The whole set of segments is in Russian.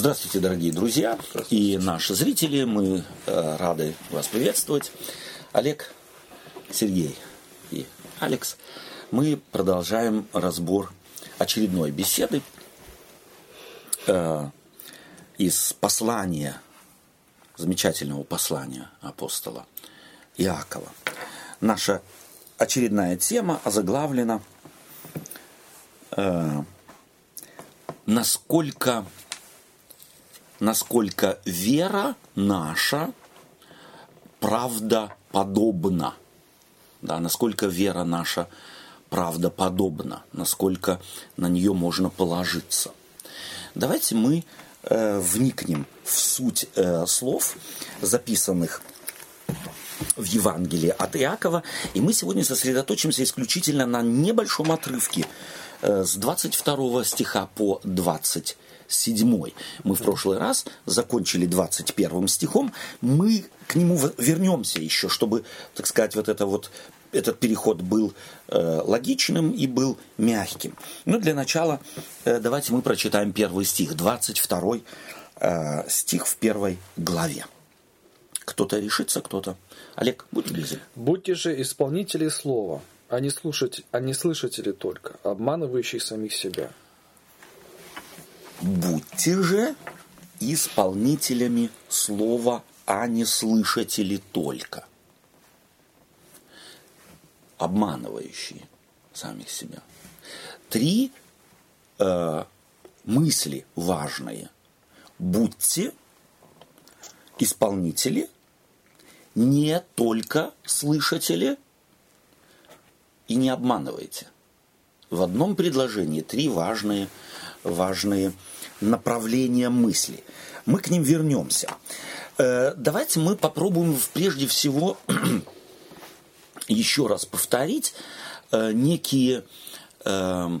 Здравствуйте, дорогие друзья и наши зрители. Мы э, рады вас приветствовать. Олег, Сергей и Алекс. Мы продолжаем разбор очередной беседы э, из послания, замечательного послания апостола Иакова. Наша очередная тема озаглавлена э, насколько насколько вера наша правдоподобна. Да, насколько вера наша правдоподобна, насколько на нее можно положиться. Давайте мы э, вникнем в суть э, слов, записанных в Евангелии от Иакова, и мы сегодня сосредоточимся исключительно на небольшом отрывке э, с 22 стиха по 20 седьмой. Мы в прошлый раз закончили 21 стихом. Мы к нему вернемся еще, чтобы, так сказать, вот это вот этот переход был э, логичным и был мягким. Но для начала э, давайте мы прочитаем первый стих, 22 э, стих в первой главе. Кто-то решится, кто-то. Олег, будь близок. Будьте же исполнители слова, а не, слушать, а не слышатели только, обманывающие самих себя. Будьте же исполнителями слова, а не слышатели только. Обманывающие самих себя. Три э, мысли важные. Будьте исполнители, не только слышатели, и не обманывайте. В одном предложении три важные, важные направления мысли. Мы к ним вернемся. Э, давайте мы попробуем прежде всего еще раз повторить э, некие, э,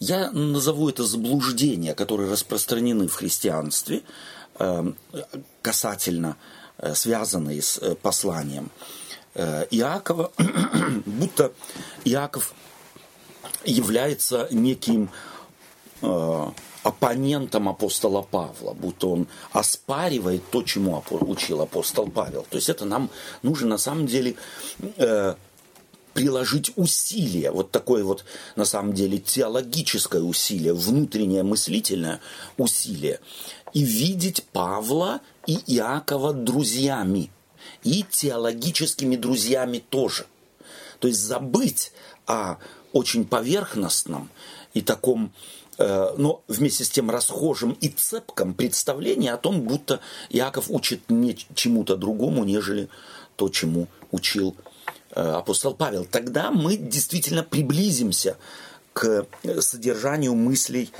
я назову это заблуждения, которые распространены в христианстве касательно, связанные с посланием Иакова, будто Иаков является неким оппонентом апостола Павла, будто он оспаривает то, чему учил апостол Павел. То есть это нам нужно на самом деле э, приложить усилие, вот такое вот на самом деле теологическое усилие, внутреннее мыслительное усилие, и видеть Павла и Иакова друзьями, и теологическими друзьями тоже. То есть забыть о очень поверхностном и таком Э, но вместе с тем расхожим и цепком представление о том, будто Иаков учит не чему-то другому, нежели то, чему учил э, апостол Павел. Тогда мы действительно приблизимся к содержанию мыслей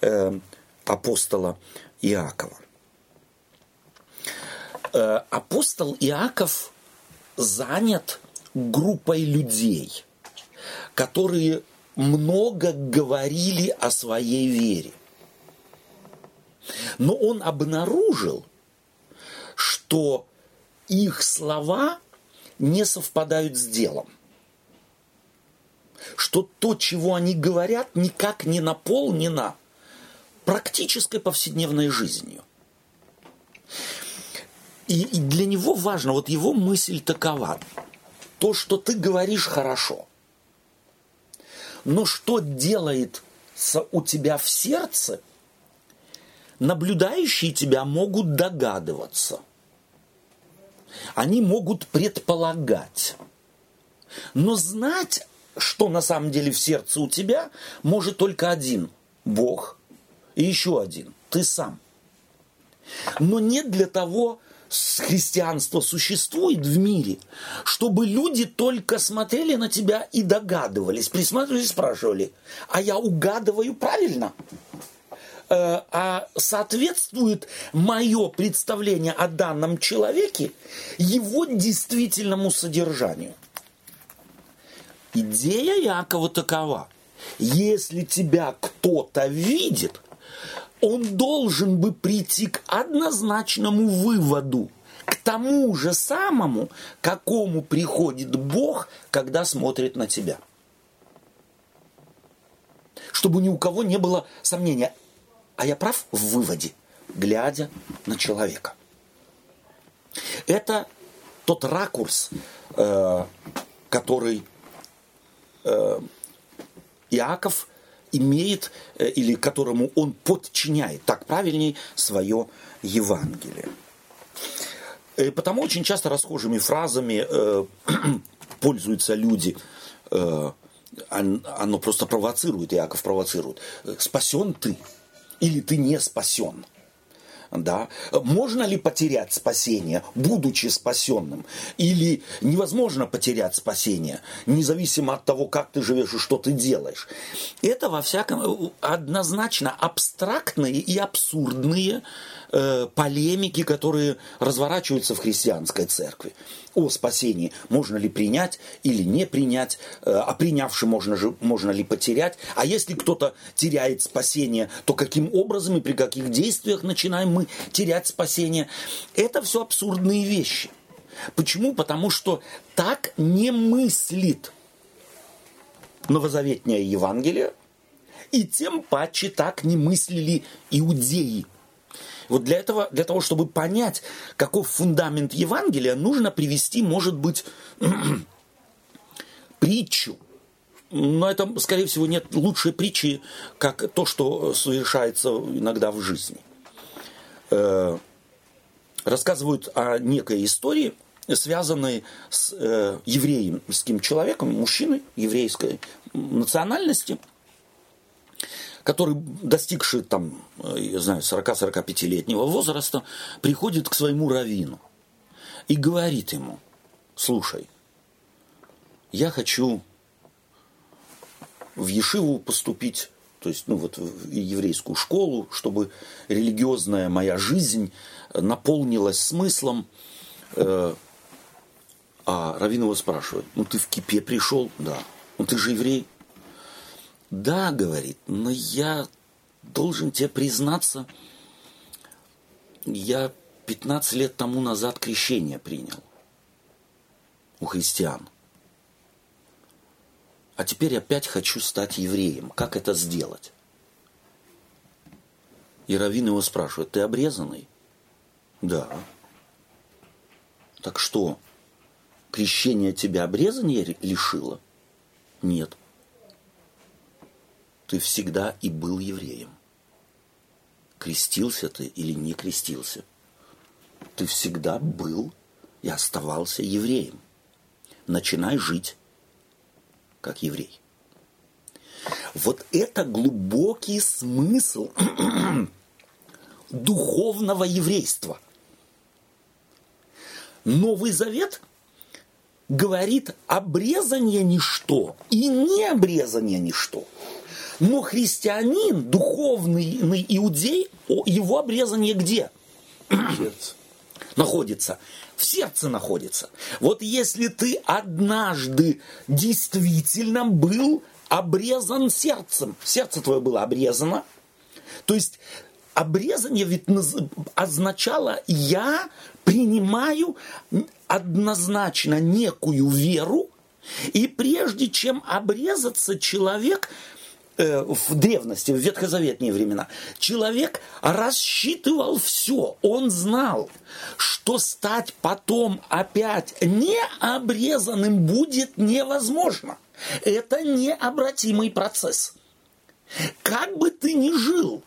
э, апостола Иакова. Апостол Иаков занят группой людей, которые много говорили о своей вере. Но он обнаружил, что их слова не совпадают с делом. Что то, чего они говорят, никак не наполнено практической повседневной жизнью. И, и для него важно, вот его мысль такова. То, что ты говоришь, хорошо – но что делает у тебя в сердце, наблюдающие тебя могут догадываться. Они могут предполагать. Но знать, что на самом деле в сердце у тебя, может только один – Бог. И еще один – ты сам. Но не для того, христианство существует в мире, чтобы люди только смотрели на тебя и догадывались, присматривались, спрашивали, а я угадываю правильно? Э, а соответствует мое представление о данном человеке его действительному содержанию. Идея Якова такова. Если тебя кто-то видит – он должен бы прийти к однозначному выводу, к тому же самому, к какому приходит Бог, когда смотрит на тебя. Чтобы ни у кого не было сомнения, а я прав в выводе, глядя на человека. Это тот ракурс, э, который э, Иаков имеет, э, или которому он подчиняет, так правильнее, свое Евангелие. И потому очень часто расхожими фразами э, пользуются люди. Э, оно просто провоцирует, Иаков провоцирует. Спасен ты или ты не спасен? Да? Можно ли потерять спасение, будучи спасенным? Или невозможно потерять спасение, независимо от того, как ты живешь и что ты делаешь? Это, во всяком, однозначно абстрактные и абсурдные э, полемики, которые разворачиваются в христианской церкви о спасении. Можно ли принять или не принять, э, а принявши можно, же, можно ли потерять. А если кто-то теряет спасение, то каким образом и при каких действиях начинаем мы терять спасение? Это все абсурдные вещи. Почему? Потому что так не мыслит новозаветное Евангелие, и тем паче так не мыслили иудеи – вот для этого, для того, чтобы понять, каков фундамент Евангелия, нужно привести, может быть, притчу. Но это, скорее всего, нет лучшей притчи, как то, что совершается иногда в жизни. Э, рассказывают о некой истории, связанной с э, еврейским человеком, мужчиной еврейской национальности – который, достигший там, э, я знаю, 40-45-летнего возраста, приходит к своему раввину и говорит ему, слушай, я хочу в Ешиву поступить, то есть, ну вот в еврейскую школу, чтобы религиозная моя жизнь наполнилась смыслом. Э, а Равин его спрашивает, ну ты в кипе пришел? Да. Ну ты же еврей? Да, говорит, но я должен тебе признаться, я 15 лет тому назад крещение принял у христиан. А теперь опять хочу стать евреем. Как это сделать? И Равин его спрашивает, ты обрезанный? Да. Так что, крещение тебя обрезания лишило? Нет ты всегда и был евреем. Крестился ты или не крестился, ты всегда был и оставался евреем. Начинай жить как еврей. Вот это глубокий смысл духовного еврейства. Новый Завет говорит обрезание ничто и не обрезание ничто. Но христианин, духовный иудей, его обрезание где? Сердце. Находится. В сердце находится. Вот если ты однажды действительно был обрезан сердцем, сердце твое было обрезано, то есть обрезание ведь означало я принимаю однозначно некую веру, и прежде чем обрезаться, человек Э, в древности, в ветхозаветные времена, человек рассчитывал все. Он знал, что стать потом опять необрезанным будет невозможно. Это необратимый процесс. Как бы ты ни жил,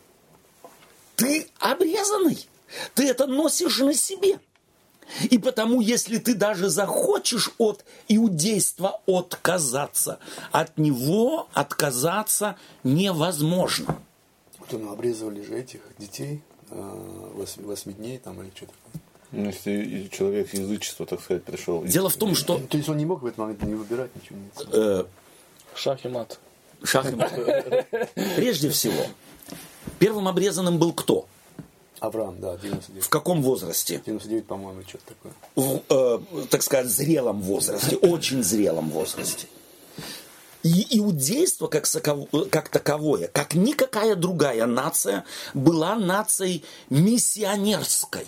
ты обрезанный. Ты это носишь на себе. И потому, если ты даже захочешь от иудейства отказаться, от него отказаться невозможно. Кто ну, обрезывали же этих детей э, восьми дней там или что такое? Ну, если человек язычества, так сказать, пришел. Дело в том, что... То есть он не мог в этот момент не выбирать ничего? Э, шах и мат. Шах и мат. Прежде всего, первым обрезанным был кто? Авраам, да, 99. В каком возрасте? 99, по-моему, что-то такое. В, э, так сказать, зрелом возрасте, очень зрелом возрасте. И иудейство как, как таковое, как никакая другая нация, была нацией миссионерской.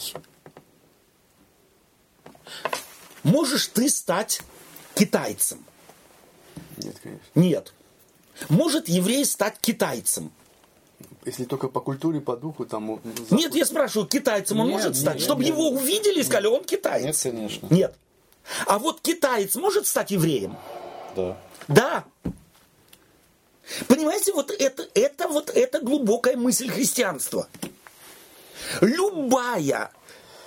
Можешь ты стать китайцем? Нет, конечно. Нет. Может еврей стать китайцем? Если только по культуре, по духу, там... ну, Нет, я спрашиваю, китайцем он Нет, может стать? нет, Чтобы нет. его увидели и сказали, он китаец. Нет, конечно. Нет. А вот китаец может стать евреем? Да. Да. Понимаете, вот это, это вот это глубокая мысль христианства. Любая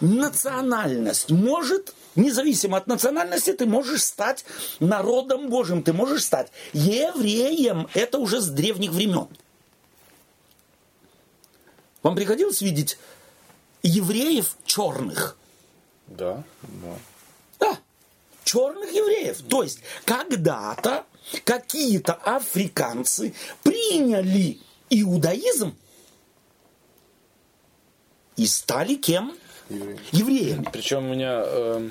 национальность может, независимо от национальности, ты можешь стать народом Божьим, ты можешь стать евреем. Это уже с древних времен. Вам приходилось видеть евреев черных? Да. Да. Да, черных евреев. То есть когда-то какие-то африканцы приняли иудаизм и стали кем? Евреи. Евреями. Причем у меня э,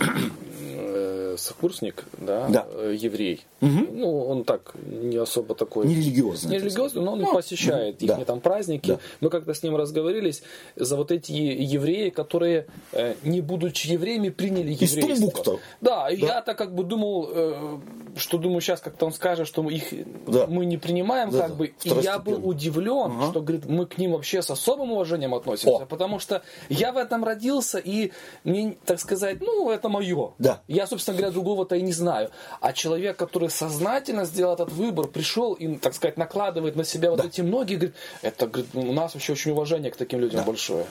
сокурсник, да, Да. э, еврей. Ну, он так не особо такой. Не так религиозный, но он Ну, посещает да. их там праздники. Да. Мы как-то с ним разговорились за вот эти евреи, которые, э, не будучи евреями, приняли Из еврейство. Тумбукту. Да, и я так как бы думал, э, что думаю, сейчас как-то он скажет, что мы их Да. мы не принимаем, Да, как да, бы. И я был удивлен, Ага. что говорит, мы к ним вообще с особым уважением относимся, О. потому что я в этом родился, и мне, так сказать, ну, это мое. Да. Я, собственно говоря, другого-то и не знаю. А человек, который сознательно сделал этот выбор, пришел и, так сказать, накладывает на себя вот эти ноги, говорит, это говорит, у нас вообще очень уважение к таким людям большое.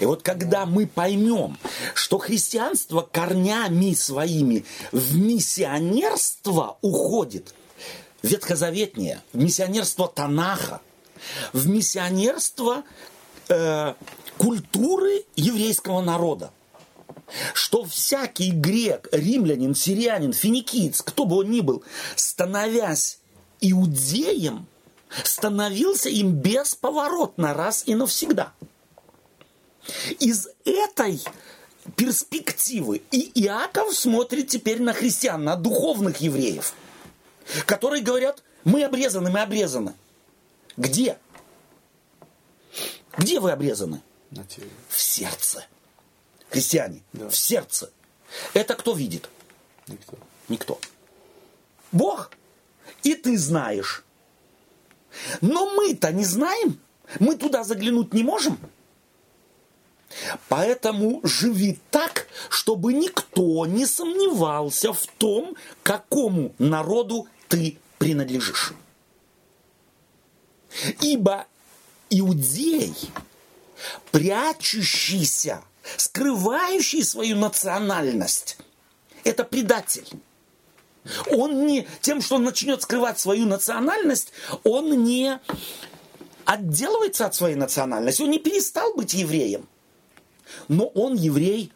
И вот когда мы поймем, что христианство корнями своими в миссионерство уходит, ветхозаветнее, в миссионерство Танаха, в миссионерство э, культуры еврейского народа, что всякий грек, римлянин, сирианин, финикиец, кто бы он ни был, становясь иудеем, становился им бесповоротно раз и навсегда. Из этой перспективы и Иаков смотрит теперь на христиан, на духовных евреев, которые говорят, мы обрезаны, мы обрезаны. Где? Где вы обрезаны? На теле. В сердце. Христиане, Да. в сердце. Это кто видит? Никто. Никто. Бог. И ты знаешь. Но мы-то не знаем. Мы туда заглянуть не можем. Поэтому живи так, чтобы никто не сомневался в том, какому народу ты принадлежишь. Ибо иудей, прячущийся, скрывающий свою национальность, это предатель. Он не тем, что он начнет скрывать свою национальность, он не отделывается от своей национальности, он не перестал быть евреем. Но он еврей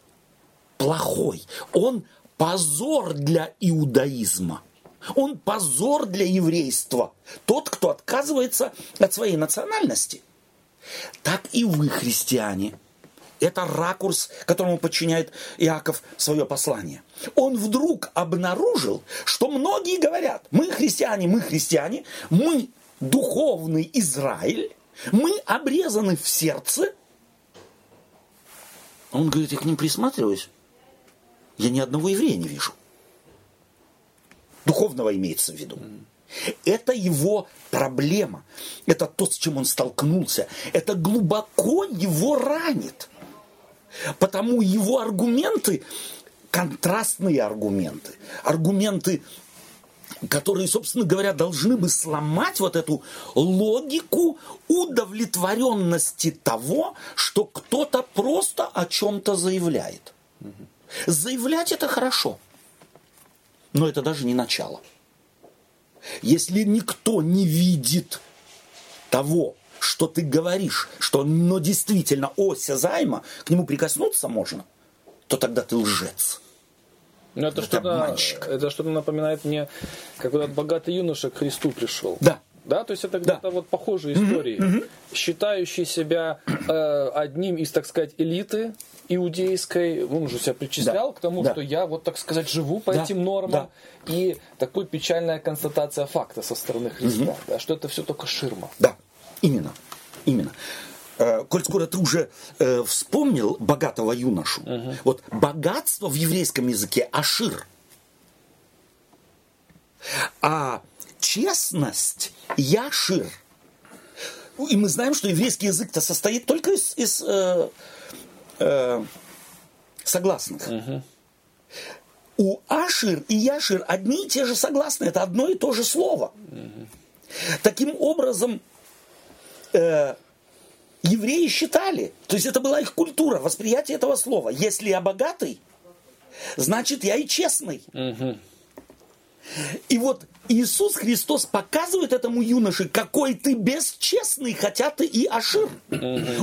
плохой. Он позор для иудаизма. Он позор для еврейства. Тот, кто отказывается от своей национальности. Так и вы, христиане. Это ракурс, которому подчиняет Иаков свое послание. Он вдруг обнаружил, что многие говорят, мы христиане, мы христиане, мы духовный Израиль, мы обрезаны в сердце. Он говорит, я к ним присматриваюсь, я ни одного еврея не вижу. Духовного имеется в виду. Это его проблема. Это то, с чем он столкнулся. Это глубоко его ранит. Потому его аргументы, контрастные аргументы, аргументы, которые, собственно говоря, должны бы сломать вот эту логику удовлетворенности того, что кто-то просто о чем-то заявляет. Заявлять это хорошо, но это даже не начало. Если никто не видит того, что ты говоришь, что оно действительно осязаемо, к нему прикоснуться можно, то тогда ты лжец. Ну, это, Это что-то, это что-то напоминает мне, как вот этот богатый юноша к Христу пришел. Да. Да, то есть это где-то вот похожие истории. Считающий себя э, одним из, так сказать, элиты иудейской, он же себя причислял Да. к тому, Да. что я вот, так сказать, живу по Да. этим нормам. И такой печальная констатация факта со стороны Христа, да, что это все только ширма. Да, именно. Именно. Э, Коль скоро ты уже э, вспомнил богатого юношу, вот богатство в еврейском языке ашир, а честность яшир. И мы знаем, что еврейский язык-то состоит только из, из э, э, согласных. У Ашир и Яшир одни и те же согласные, это одно и то же слово. Таким образом, э, евреи считали, то есть это была их культура, восприятие этого слова. Если я богатый, значит я и честный. И вот Иисус Христос показывает этому юноше, какой ты бесчестный, хотя ты и Ашир.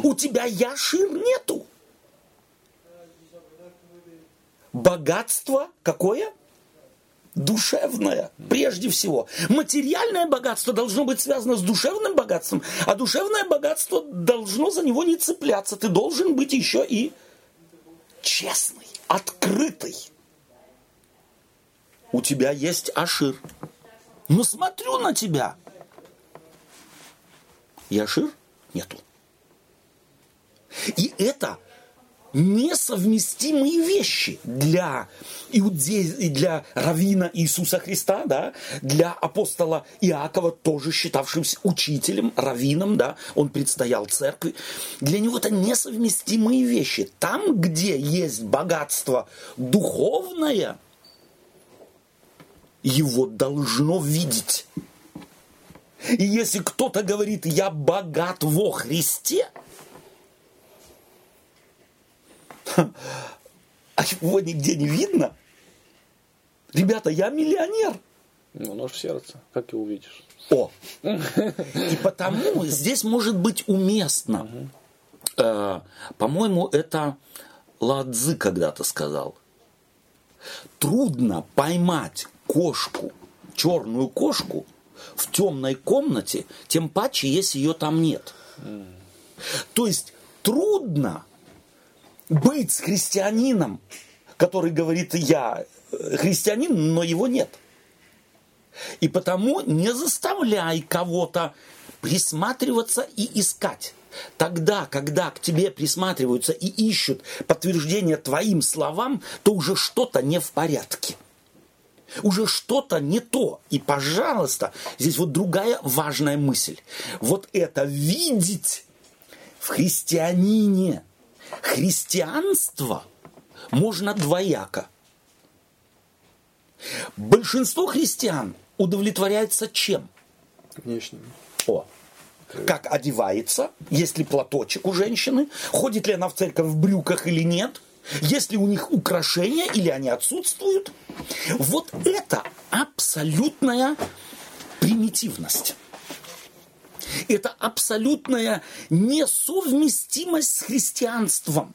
У тебя Яшир нету. Богатство какое? Душевное, прежде всего. Материальное богатство должно быть связано с душевным богатством, а душевное богатство должно за него не цепляться. Ты должен быть еще и честный, открытый. У тебя есть Ашир. Ну смотрю на тебя. И Ашир нету. И это несовместимые вещи для иудеи, для равина Иисуса Христа, да, для апостола Иакова, тоже считавшимся учителем, раввином, да, он предстоял церкви. Для него это несовместимые вещи. Там, где есть богатство духовное, его должно видеть. И если кто-то говорит, я богат во Христе, а его нигде не видно. Ребята, я миллионер. Ну, нож в сердце, как его увидишь. О! И потому здесь может быть уместно. Э, по-моему, это Ладзы когда-то сказал. Трудно поймать кошку, черную кошку, в темной комнате, тем паче, если ее там нет. То есть трудно быть с христианином, который говорит, я э, христианин, но его нет. И потому не заставляй кого-то присматриваться и искать. Тогда, когда к тебе присматриваются и ищут подтверждение твоим словам, то уже что-то не в порядке. Уже что-то не то. И, пожалуйста, здесь вот другая важная мысль. Вот это видеть в христианине – христианство можно двояко. Большинство христиан удовлетворяется чем? Внешним. О, как одевается, есть ли платочек у женщины, ходит ли она в церковь в брюках или нет, есть ли у них украшения или они отсутствуют. Вот это абсолютная примитивность это абсолютная несовместимость с христианством.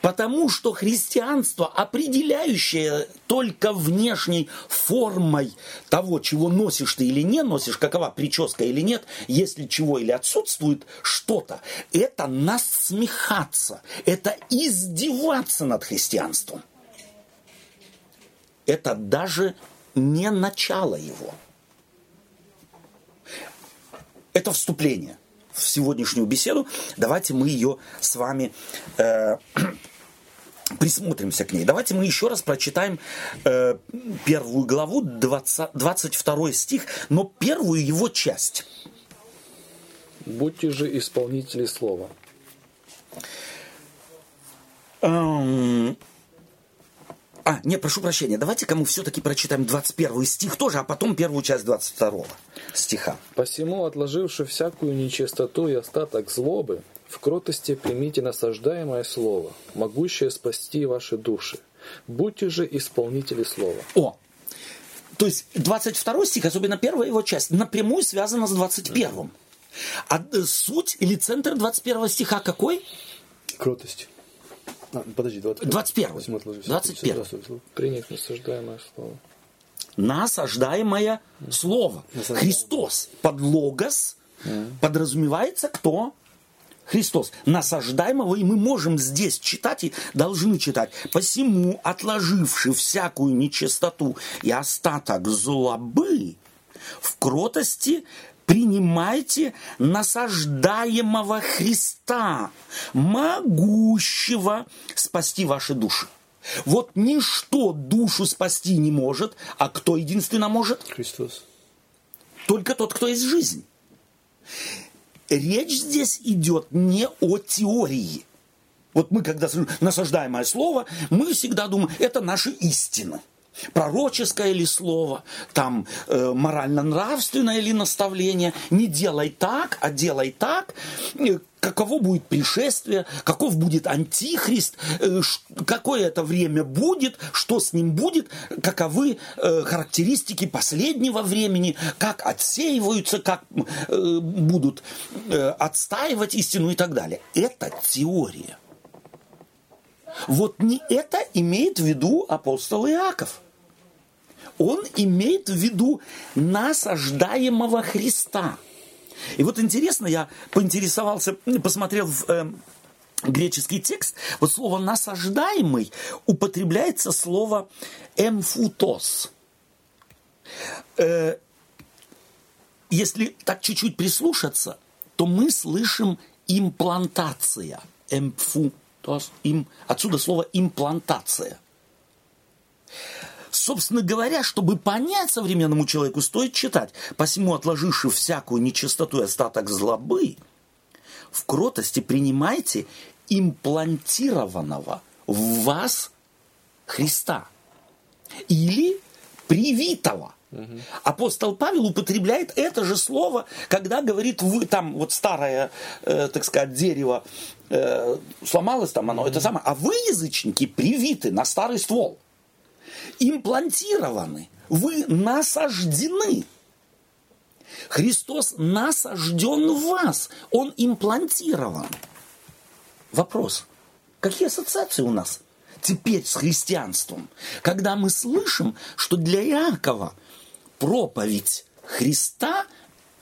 Потому что христианство, определяющее только внешней формой того, чего носишь ты или не носишь, какова прическа или нет, если чего или отсутствует что-то, это насмехаться, это издеваться над христианством. Это даже не начало его. Это вступление в сегодняшнюю беседу. Давайте мы ее с вами э, присмотримся к ней. Давайте мы еще раз прочитаем э, первую главу, 20, 22 стих, но первую его часть. Будьте же исполнители слова. Эм, а, не, прошу прощения, давайте-ка мы все-таки прочитаем 21 стих тоже, а потом первую часть 22 стиха. «Посему, отложивши всякую нечистоту и остаток злобы, в кротости примите насаждаемое слово, могущее спасти ваши души. Будьте же исполнители слова». О, то есть 22 стих, особенно первая его часть, напрямую связана с 21. А э, суть или центр 21 стиха какой? Кротость. А, подожди, 21. 21. 21. Принять насаждаемое слово. Насаждаемое слово. Насаждаемое. Христос под логос подразумевается кто? Христос. Насаждаемого, и мы можем здесь читать и должны читать. Посему, отложивши всякую нечистоту и остаток злобы, в кротости принимайте насаждаемого Христа, могущего спасти ваши души. Вот ничто душу спасти не может, а кто единственно может? Христос. Только тот, кто есть жизнь. речь здесь идет не о теории. Вот мы, когда насаждаемое слово, мы всегда думаем, это наша истина пророческое ли слово, там э, морально-нравственное ли наставление, не делай так, а делай так, э, каково будет пришествие, каков будет антихрист, э, какое это время будет, что с ним будет, каковы э, характеристики последнего времени, как отсеиваются, как э, будут э, отстаивать истину и так далее. Это теория. Вот не это имеет в виду апостол Иаков – он имеет в виду насаждаемого Христа. И вот интересно, я поинтересовался, посмотрел в э, греческий текст, вот слово «насаждаемый» употребляется слово «эмфутос». Э, если так чуть-чуть прислушаться, то мы слышим имплантация. Эмфутос. Им, отсюда слово имплантация. Собственно говоря, чтобы понять современному человеку, стоит читать. Посему, отложивши всякую нечистоту и остаток злобы, в кротости принимайте имплантированного в вас Христа. Или привитого. Угу. Апостол Павел употребляет это же слово, когда говорит, вы там вот старое, э, так сказать, дерево э, сломалось там оно, угу. это самое, а вы, язычники, привиты на старый ствол имплантированы, вы насаждены. Христос насажден в вас, Он имплантирован. Вопрос, какие ассоциации у нас теперь с христианством, когда мы слышим, что для Иакова проповедь Христа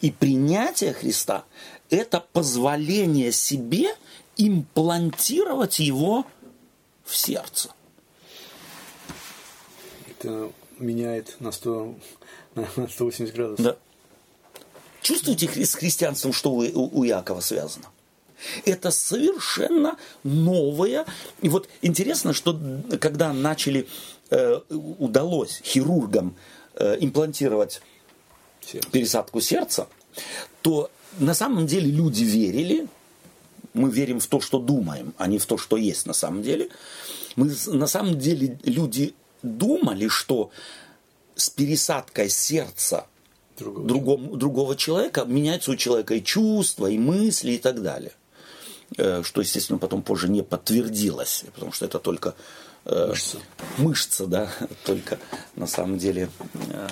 и принятие Христа – это позволение себе имплантировать его в сердце это меняет на, 100, на 180 градусов. Да. Чувствуете с христианством, что у, у Якова связано? Это совершенно новое. И вот интересно, что когда начали, э, удалось хирургам э, имплантировать Сердце. пересадку сердца, то на самом деле люди верили, мы верим в то, что думаем, а не в то, что есть на самом деле. Мы на самом деле люди думали, что с пересадкой сердца другого, другому, другого человека меняются у человека и чувства, и мысли, и так далее. Э, что, естественно, потом позже не подтвердилось, потому что это только э, мышца, мышца да, только на самом деле э,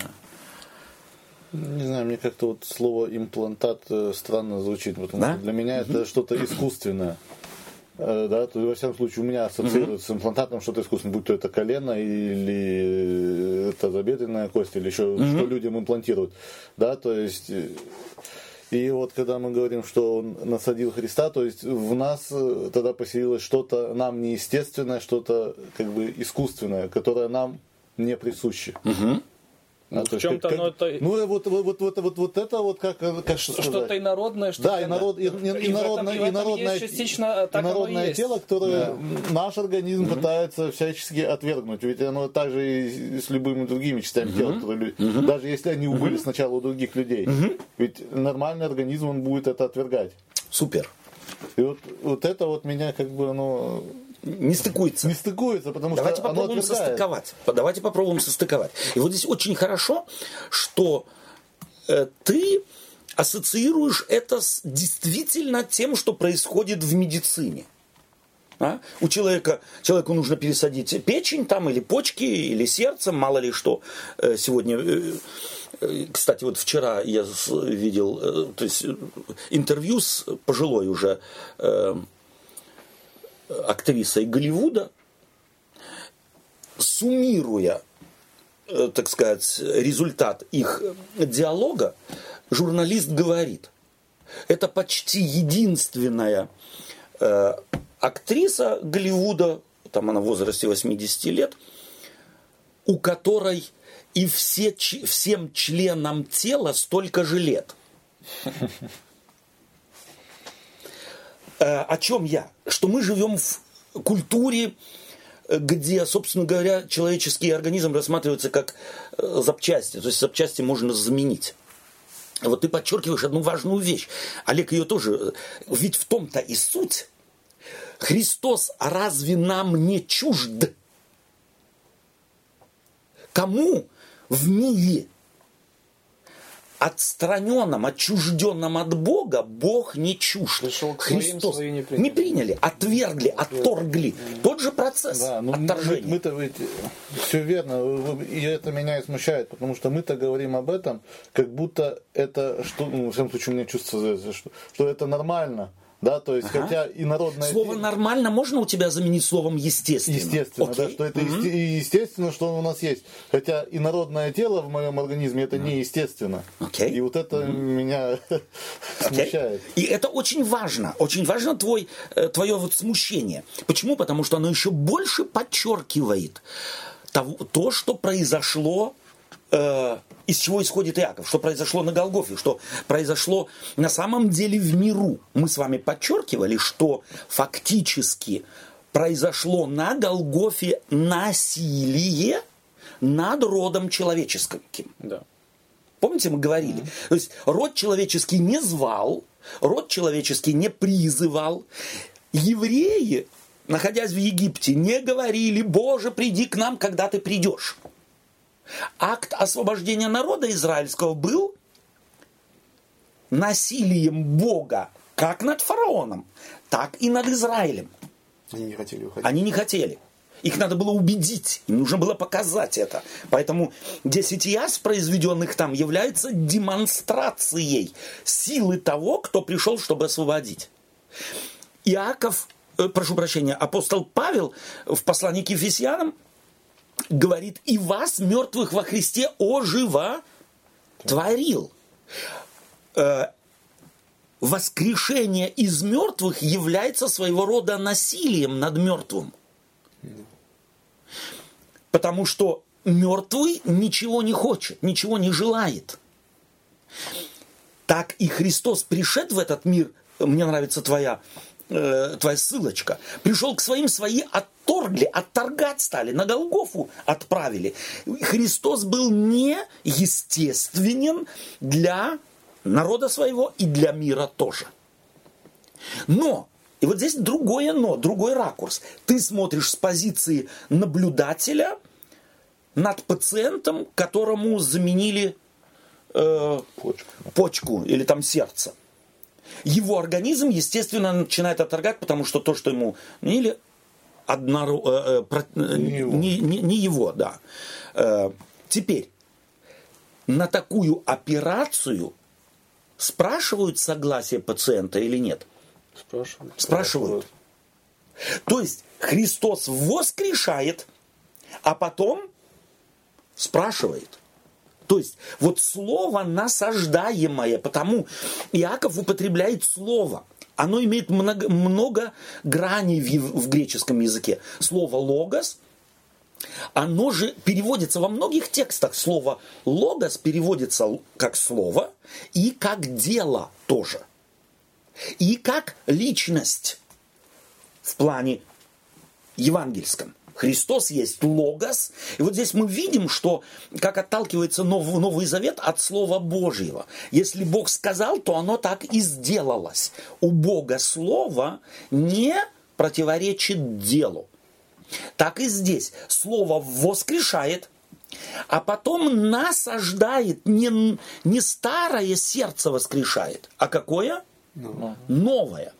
не знаю, мне как-то вот слово имплантат странно звучит, потому да? что для меня это что-то искусственное. Э, да, то во всяком случае у меня ассоциируется mm-hmm. с имплантатом что-то искусственное, будь то это колено или это забедренная кость, или еще mm-hmm. что людям имплантируют. Да, то есть и вот когда мы говорим, что он насадил Христа, то есть в нас э, тогда поселилось что-то нам неестественное, что-то как бы искусственное, которое нам не присуще. Угу. Ну, а, в чем-то оно это... Ну, вот, вот, вот, вот, вот, это вот как, как Что-то инородное, что-то... Да, и, народ, и, и, и, народное, и, народное, частично так народное тело, которое да. наш организм угу. пытается всячески отвергнуть. Ведь оно также и с любыми другими частями угу. тела, которые, угу. даже если они убыли угу. сначала у других людей. Угу. Ведь нормальный организм, он будет это отвергать. Супер. И вот, вот это вот меня как бы, ну, не стыкуется. Не стыкуется, потому Давайте что попробуем состыковать. Давайте попробуем состыковать. И вот здесь очень хорошо, что э, ты ассоциируешь это с действительно тем, что происходит в медицине. А? У человека, человеку нужно пересадить печень там, или почки, или сердце, мало ли что. Э, сегодня, э, э, кстати, вот вчера я видел то есть, интервью с пожилой уже актрисой Голливуда, суммируя, э, так сказать, результат их диалога, журналист говорит, это почти единственная э, актриса Голливуда, там она в возрасте 80 лет, у которой и все, всем членам тела столько же лет. Э, о чем я? Что мы живем в культуре, э, где, собственно говоря, человеческий организм рассматривается как э, запчасти. То есть запчасти можно заменить. Вот ты подчеркиваешь одну важную вещь. Олег ее тоже... Ведь в том-то и суть. Христос разве нам не чужд? Кому в мире отстраненном, отчужденном от Бога, Бог не к Христос не приняли. не приняли, отвергли, отторгли. Mm. Тот же процесс да, но ну, отторжения. Мы, то ведь все верно, и это меня и смущает, потому что мы-то говорим об этом, как будто это, что, ну, в всяком случае, у меня чувствуется, что, что это нормально. Да, то есть, ага. хотя и народное... Слово «нормально» можно у тебя заменить словом «естественно»? Естественно, Окей. да, что это угу. естественно, что у нас есть. Хотя и народное тело в моем организме это неестественно. Окей. И вот это угу. меня смущает. И это очень важно. Очень важно твой, э, твое вот смущение. Почему? Потому что оно еще больше подчеркивает того, то, что произошло э, из чего исходит Иаков, что произошло на Голгофе, что произошло на самом деле в миру. Мы с вами подчеркивали, что фактически произошло на Голгофе насилие над родом человеческим. Да. Помните, мы говорили? Mm-hmm. То есть род человеческий не звал, род человеческий не призывал. Евреи, находясь в Египте, не говорили, Боже, приди к нам, когда ты придешь. Акт освобождения народа израильского был насилием Бога как над фараоном, так и над Израилем. Они не хотели уходить. Они не хотели. Их надо было убедить, им нужно было показать это. Поэтому 10 яс, произведенных там, является демонстрацией силы того, кто пришел, чтобы освободить. Иаков, э, прошу прощения, апостол Павел в послании к Ефесянам говорит, и вас, мертвых во Христе, ожива творил. Э, воскрешение из мертвых является своего рода насилием над мертвым. Потому что мертвый ничего не хочет, ничего не желает. Так и Христос пришед в этот мир, мне нравится твоя э, твоя ссылочка, пришел к своим, свои отторгли, отторгать стали, на Голгофу отправили. Христос был не естественен для народа своего и для мира тоже. Но, и вот здесь другое но, другой ракурс. Ты смотришь с позиции наблюдателя над пациентом, которому заменили э, почку. почку или там сердце его организм, естественно, начинает отторгать, потому что то, что ему или одно, э, э, э, не, его. Не, не, не его, да. Э, теперь, на такую операцию спрашивают согласие пациента или нет? Спрашивают. Спрашивают. То есть Христос воскрешает, а потом спрашивает – то есть вот слово насаждаемое, потому Иаков употребляет слово. Оно имеет много, много граней в, в греческом языке. Слово логос, оно же переводится во многих текстах. Слово логос переводится как слово и как дело тоже. И как личность в плане евангельском. Христос есть логос. И вот здесь мы видим, что как отталкивается Новый, Новый Завет от Слова Божьего. Если Бог сказал, то оно так и сделалось. У Бога Слово не противоречит делу. Так и здесь. Слово воскрешает, а потом насаждает, не, не старое сердце воскрешает, а какое? Новое.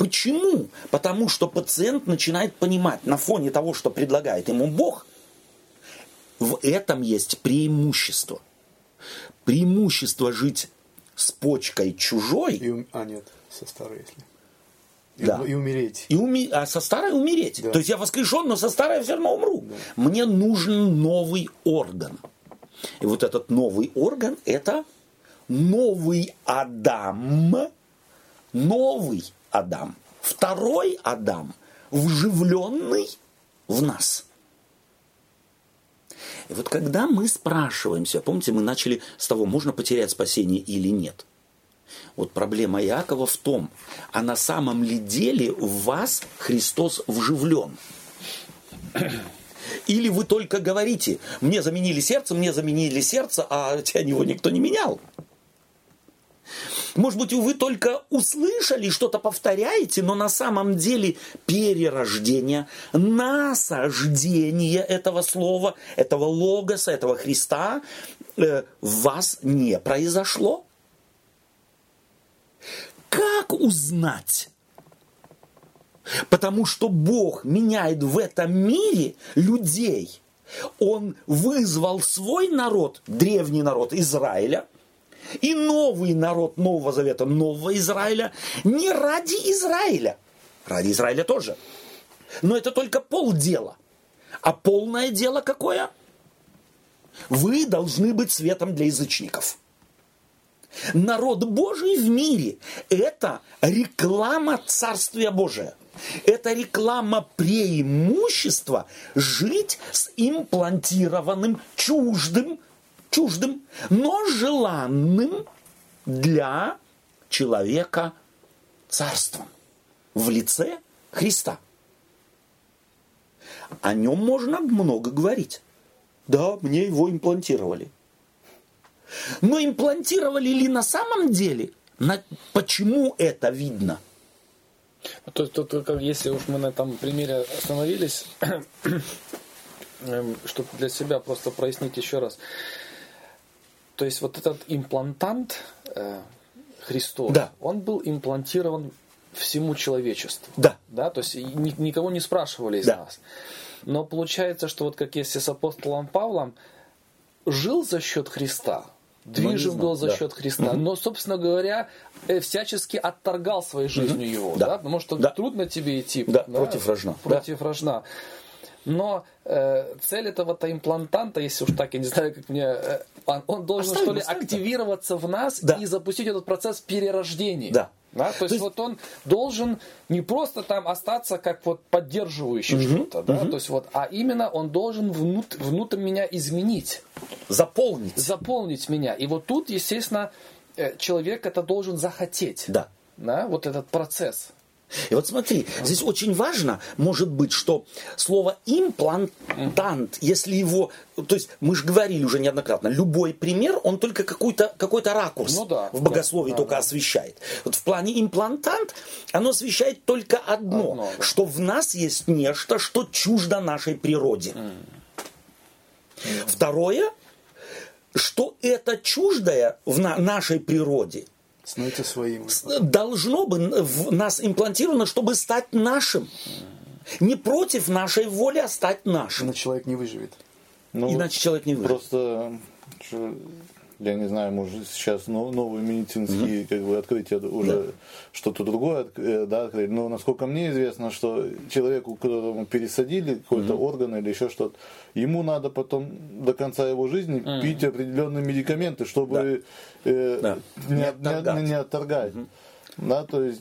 Почему? Потому что пациент начинает понимать на фоне того, что предлагает ему Бог, в этом есть преимущество. Преимущество жить с почкой чужой. И, а нет, со старой, если. И, да. и умереть. И уми... А со старой умереть. Да. То есть я воскрешен, но со старой я все равно умру. Да. Мне нужен новый орган. И вот этот новый орган – это новый Адам, новый Адам. Второй Адам, вживленный в нас. И вот когда мы спрашиваемся, помните, мы начали с того, можно потерять спасение или нет. Вот проблема Иакова в том, а на самом ли деле в вас Христос вживлен? Или вы только говорите, мне заменили сердце, мне заменили сердце, а тебя него никто не менял. Может быть, вы только услышали, что-то повторяете, но на самом деле перерождение, насаждение этого слова, этого логоса, этого Христа э, в вас не произошло. Как узнать? Потому что Бог меняет в этом мире людей. Он вызвал свой народ, древний народ Израиля, и новый народ Нового Завета, Нового Израиля, не ради Израиля, ради Израиля тоже. Но это только полдела. А полное дело какое? Вы должны быть светом для язычников. Народ Божий в мире – это реклама Царствия Божия. Это реклама преимущества жить с имплантированным чуждым, чуждым, но желанным для человека царством в лице Христа. О нем можно много говорить. Да, мне его имплантировали. Но имплантировали ли на самом деле? На, почему это видно? То, то, то, как, если уж мы на этом примере остановились, эм, чтобы для себя просто прояснить еще раз. То есть вот этот имплантант э, Христос, да. он был имплантирован всему человечеству. Да. Да, то есть ни, никого не спрашивали из да. нас. Но получается, что вот как если с апостолом Павлом жил за счет Христа, движим был за да. счет Христа, но, собственно говоря, э, всячески отторгал своей жизнью угу. его, да. да, потому что да. трудно тебе идти да. Да, против рожна. Против да. рожна. Но э, цель этого-то имплантанта, если уж так, я не знаю, как мне, э, он, он должен оставим, что ли оставим. активироваться в нас да. и запустить этот процесс перерождения. Да. Да, то, то есть, есть вот он должен не просто там остаться как вот поддерживающий угу, что-то, да, угу. то есть вот, а именно он должен внут, внутрь меня изменить, заполнить, заполнить меня. И вот тут, естественно, э, человек это должен захотеть, да, да, вот этот процесс. И вот смотри, здесь очень важно, может быть, что слово имплантант, если его, то есть мы же говорили уже неоднократно, любой пример, он только какой-то какой ракурс ну, да, в богословии да, только да. освещает. Вот в плане имплантант, оно освещает только одно, одно да. что в нас есть нечто, что чуждо нашей природе. Mm. Второе, что это чуждое в нашей природе – Становится своим. Должно бы в нас имплантировано, чтобы стать нашим. Не против нашей воли, а стать нашим. Иначе человек не выживет. Ну, Иначе человек не выживет. Просто я не знаю, может сейчас новые медицинские mm-hmm. как бы открытия уже да. что-то другое, э, да, открыли. Но насколько мне известно, что человеку, которому пересадили какой-то mm-hmm. орган или еще что-то, ему надо потом до конца его жизни mm-hmm. пить определенные медикаменты, чтобы да. Э, да. Не, не, отторгать. Не, не отторгать. Mm-hmm. Да, то есть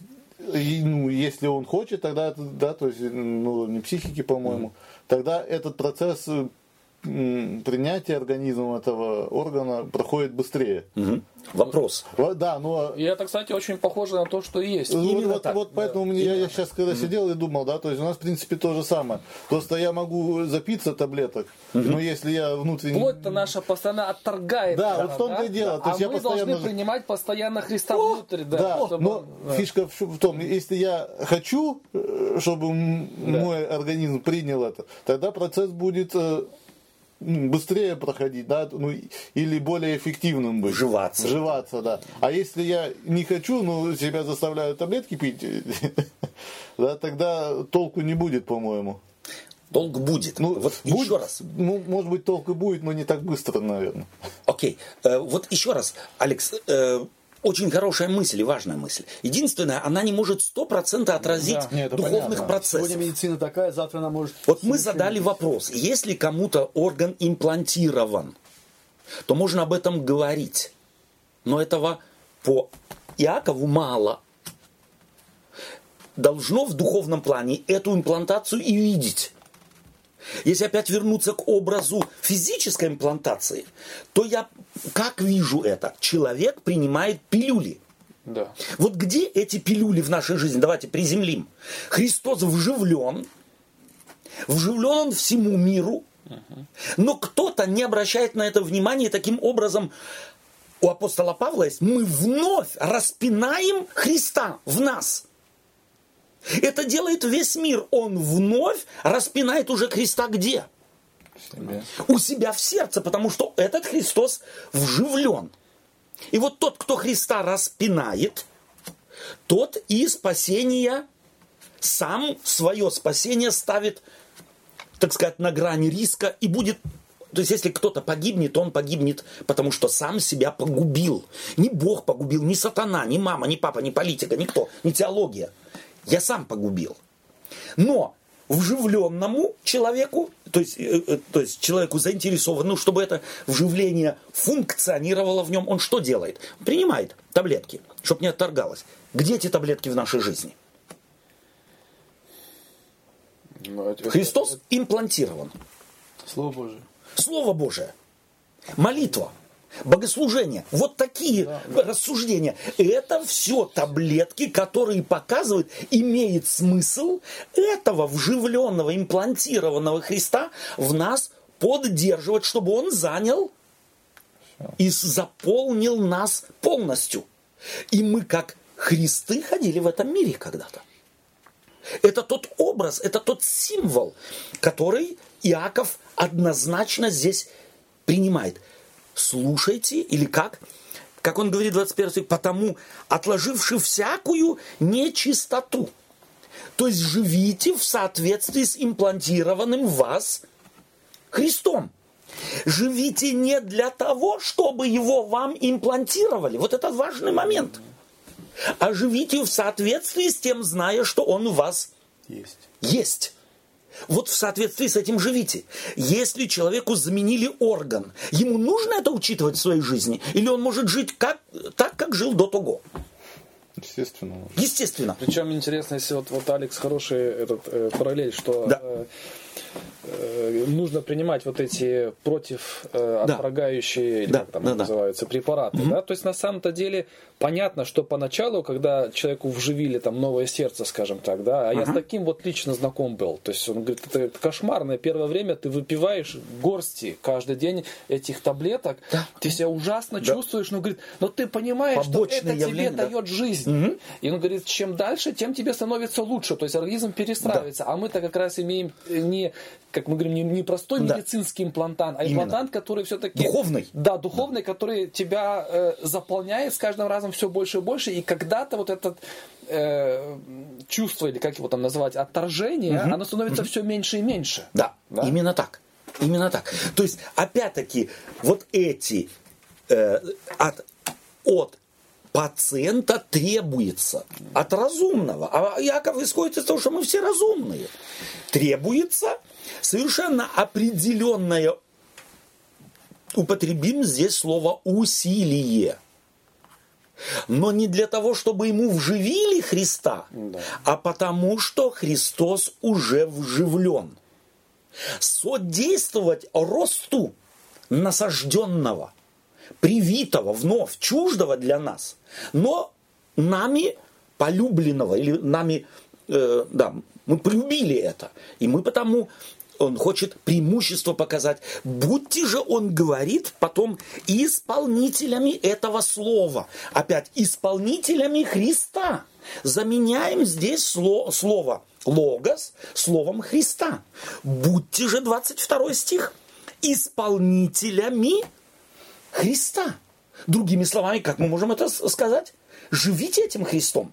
и, ну, если он хочет, тогда это, да, то есть, ну, не психики, по-моему, mm-hmm. тогда этот процесс принятие организмом этого органа проходит быстрее. Угу. Вопрос. Да, но... И это, кстати, очень похоже на то, что есть. Ну, Именно вот, так. вот поэтому да. я, я сейчас, когда угу. сидел и думал, да, то есть у нас, в принципе, то же самое. Просто я могу запиться таблеток, угу. но если я внутренне... Плоть-то наша постоянно отторгает. Да, это, вот в том-то да? и дело. Да. То есть а я мы постоянно... должны принимать постоянно Христа О, внутрь. Да, да чтобы... но да. фишка в том, если я хочу, э, чтобы да. мой организм принял это, тогда процесс будет э, быстрее проходить, да, ну, или более эффективным быть. Вживаться. Вживаться, да. А если я не хочу, ну, себя заставляю таблетки пить, да, тогда толку не будет, по-моему. Толк будет. Ну, вот будет, еще раз. Ну, может быть, толк и будет, но не так быстро, наверное. Окей. Okay. Э, вот еще раз, Алекс, э, очень хорошая мысль и важная мысль. Единственное, она не может сто процентов отразить да, нет, духовных понятно. процессов. Сегодня медицина такая, завтра она может... Вот мы задали вопрос, если кому-то орган имплантирован, то можно об этом говорить. Но этого по Иакову мало. Должно в духовном плане эту имплантацию и видеть. Если опять вернуться к образу физической имплантации, то я как вижу это? Человек принимает пилюли. Да. Вот где эти пилюли в нашей жизни? Давайте приземлим. Христос вживлен, вживлен он всему миру, но кто-то не обращает на это внимания и таким образом у апостола Павла есть, мы вновь распинаем Христа в нас. Это делает весь мир. Он вновь распинает уже Христа где? Себе. У себя в сердце, потому что этот Христос вживлен. И вот тот, кто Христа распинает, тот и спасение, сам свое спасение ставит, так сказать, на грани риска и будет то есть, если кто-то погибнет, он погибнет, потому что сам себя погубил. Не Бог погубил, не сатана, не мама, не папа, не политика, никто, не теология. Я сам погубил. Но вживленному человеку, то есть, э, э, то есть человеку заинтересованному, чтобы это вживление функционировало в нем, он что делает? Принимает таблетки, чтобы не отторгалось. Где эти таблетки в нашей жизни? Ну, Христос имплантирован. Слово Божие. Слово Божие. Молитва богослужение. Вот такие да, да. рассуждения. Это все таблетки, которые показывают, имеет смысл этого вживленного, имплантированного Христа в нас поддерживать, чтобы он занял и заполнил нас полностью. И мы как Христы ходили в этом мире когда-то. Это тот образ, это тот символ, который Иаков однозначно здесь принимает слушайте, или как? Как он говорит 21 стих, потому отложивши всякую нечистоту. То есть живите в соответствии с имплантированным в вас Христом. Живите не для того, чтобы его вам имплантировали. Вот это важный момент. А живите в соответствии с тем, зная, что он у вас есть. есть. Вот в соответствии с этим живите. Если человеку заменили орган, ему нужно это учитывать в своей жизни? Или он может жить как, так, как жил до того? Естественно. Естественно. Причем интересно, если вот, вот Алекс хороший этот э, параллель, что да. э, нужно принимать вот эти против э, да. отврагающие, да. как там да, называются, да. препараты. Угу. Да? То есть на самом-то деле понятно, что поначалу, когда человеку вживили там новое сердце, скажем так, да, а угу. я с таким вот лично знаком был. То есть он говорит, это, это кошмарное первое время ты выпиваешь горсти каждый день этих таблеток, да. ты себя ужасно да. чувствуешь, но говорит, но ты понимаешь, Побочное что это явление, тебе да. дает жизнь. Угу. И он говорит, чем дальше, тем тебе становится лучше. То есть организм перестраивается. Да. А мы-то как раз имеем не как мы говорим, не, не простой да. медицинский имплантант, а Именно. имплантант, который все-таки... Духовный. Да, духовный, да. который тебя э, заполняет с каждым разом все больше и больше, и когда-то вот этот э, чувство, или как его там называть, отторжение, угу. оно становится угу. все меньше и меньше. Да, да, именно так. Именно так. То есть, опять-таки, вот эти э, от, от пациента требуется от разумного. А Яков исходит из того, что мы все разумные. Требуется совершенно определенное, употребим здесь слово усилие. Но не для того, чтобы ему вживили Христа, да. а потому что Христос уже вживлен. Содействовать росту насажденного, привитого, вновь чуждого для нас, но нами полюбленного или нами, э, да, мы полюбили это. И мы потому он хочет преимущество показать. Будьте же, он говорит, потом исполнителями этого слова. Опять, исполнителями Христа. Заменяем здесь слово, слово логос словом Христа. Будьте же, 22 стих, исполнителями Христа. Другими словами, как мы можем это сказать? Живите этим Христом.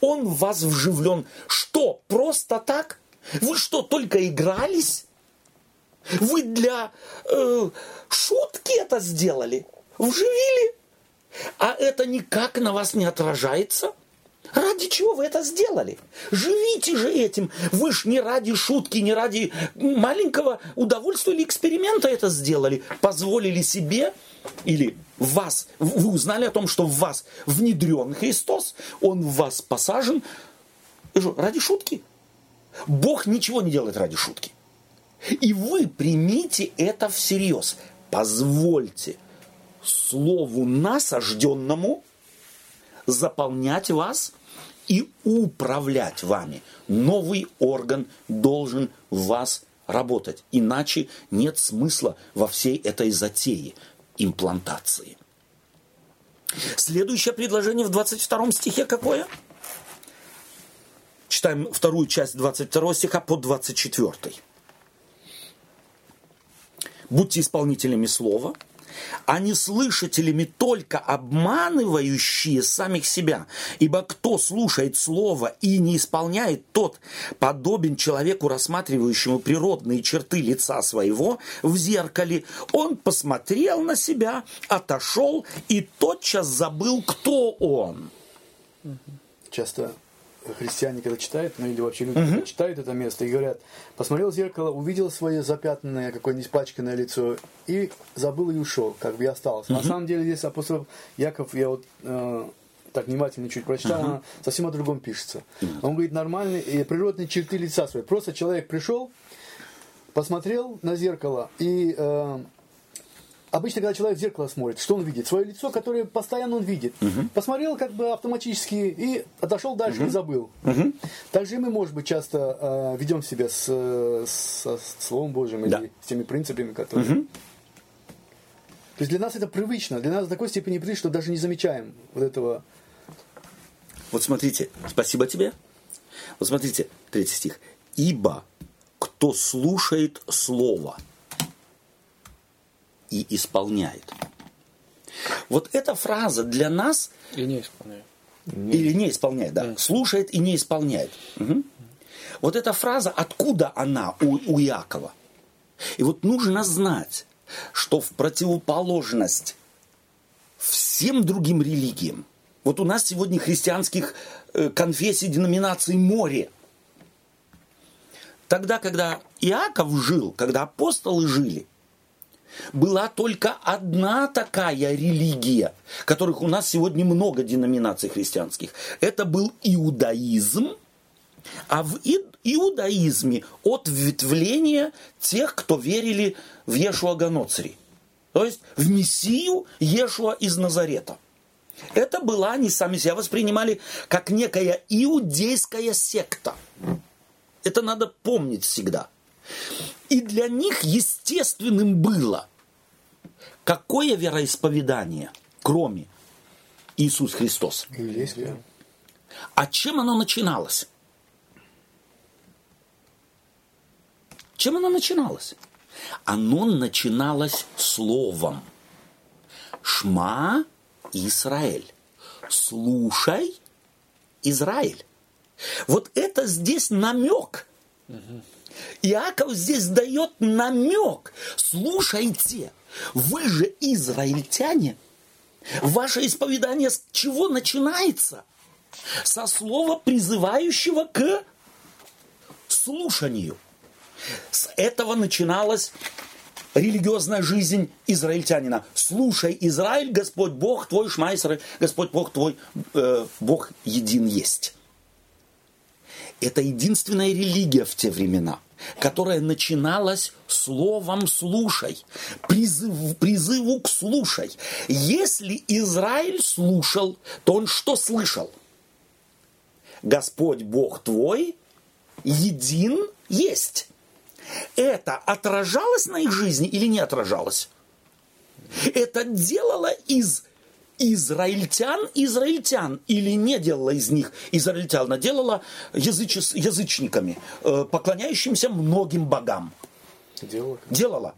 Он в вас вживлен. Что, просто так? Вы что, только игрались? Вы для э, шутки это сделали? Вживили? А это никак на вас не отражается? Ради чего вы это сделали? Живите же этим. Вы ж не ради шутки, не ради маленького удовольствия или эксперимента это сделали. Позволили себе или вас, вы узнали о том, что в вас внедрен Христос, Он в вас посажен. Ради шутки. Бог ничего не делает ради шутки. И вы примите это всерьез. Позвольте слову насажденному заполнять вас и управлять вами. Новый орган должен в вас работать. Иначе нет смысла во всей этой затее имплантации. Следующее предложение в 22 стихе какое? Читаем вторую часть 22 стиха по 24. Будьте исполнителями слова, а не слышателями только обманывающие самих себя. Ибо кто слушает слово и не исполняет, тот подобен человеку, рассматривающему природные черты лица своего в зеркале. Он посмотрел на себя, отошел и тотчас забыл, кто он. Часто христиане, когда читают, ну или вообще люди, когда читают это место и говорят, посмотрел в зеркало, увидел свое запятнанное, какое-нибудь испачканное лицо и забыл и ушел, как бы и остался. На самом деле здесь апостол Яков, я вот э, так внимательно чуть прочитал, она совсем о другом пишется. Он говорит, нормальные и природные черты лица свои. Просто человек пришел, посмотрел на зеркало и э, Обычно, когда человек в зеркало смотрит, что он видит? Свое лицо, которое постоянно он видит. Угу. Посмотрел как бы автоматически и отошел дальше угу. и забыл. Угу. Также мы, может быть, часто э, ведем себя с, с, с Словом Божьим да. или с теми принципами, которые... Угу. То есть для нас это привычно, для нас в такой степени привычно, что даже не замечаем вот этого. Вот смотрите, спасибо тебе. Вот смотрите, третий стих. «Ибо кто слушает Слово, и исполняет. Вот эта фраза для нас... И не исполняет. Или не исполняет, да. Слушает и не исполняет. Угу. Вот эта фраза, откуда она у, у Якова? И вот нужно знать, что в противоположность всем другим религиям, вот у нас сегодня христианских э, конфессий, деноминаций море. Тогда, когда Иаков жил, когда апостолы жили, была только одна такая религия, которых у нас сегодня много деноминаций христианских. Это был иудаизм, а в иудаизме ответвление тех, кто верили в Ешуа Ганоцри, то есть в Мессию Ешуа из Назарета. Это была, они сами себя воспринимали как некая иудейская секта. Это надо помнить всегда. И для них естественным было, какое вероисповедание, кроме Иисус Христос. А чем оно начиналось? Чем оно начиналось? Оно начиналось словом. Шма Израиль. Слушай, Израиль. Вот это здесь намек. Угу. Иаков здесь дает намек. Слушайте, вы же израильтяне. Ваше исповедание с чего начинается? Со слова, призывающего к слушанию. С этого начиналась религиозная жизнь израильтянина. Слушай, Израиль, Господь Бог твой, Шма Израиль, Господь Бог твой, э, Бог един есть. Это единственная религия в те времена – которая начиналась словом «слушай», призыв, призыву к «слушай». Если Израиль слушал, то он что слышал? Господь Бог твой един есть. Это отражалось на их жизни или не отражалось? Это делало из израильтян израильтян или не делала из них израильтян, она делала язычес, язычниками, э, поклоняющимся многим богам. Делала. Делала.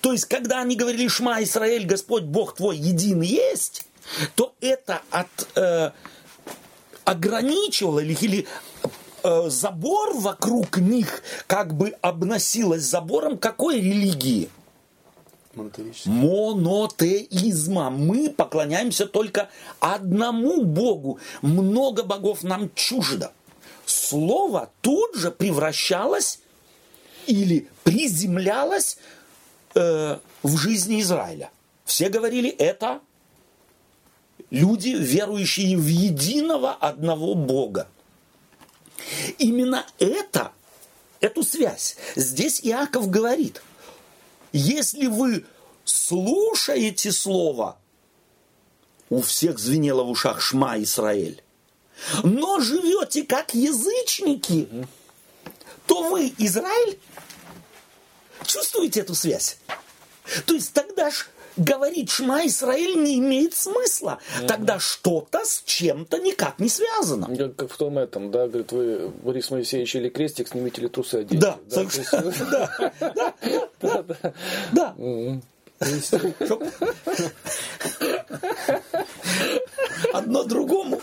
То есть, когда они говорили «Шма, Израиль, Господь Бог твой един есть», то это от, э, ограничивало или, или э, забор вокруг них как бы обносилось забором какой религии – Монотеизма. Мы поклоняемся только одному Богу. Много богов нам чуждо. Слово тут же превращалось или приземлялось э, в жизни Израиля. Все говорили, это люди, верующие в единого одного Бога. Именно это, эту связь здесь Иаков говорит – если вы слушаете слово, у всех звенело в ушах Шма Исраэль, но живете как язычники, то вы Израиль. Чувствуете эту связь? То есть тогда ж говорить Шма Израиль не имеет смысла. Угу. Тогда что-то с чем-то никак не связано. Как, как в том этом, да, говорит, вы, Борис Моисеевич, или крестик, снимите ли трусы оденьте. Да, да, да, да, да, да. Одно другому.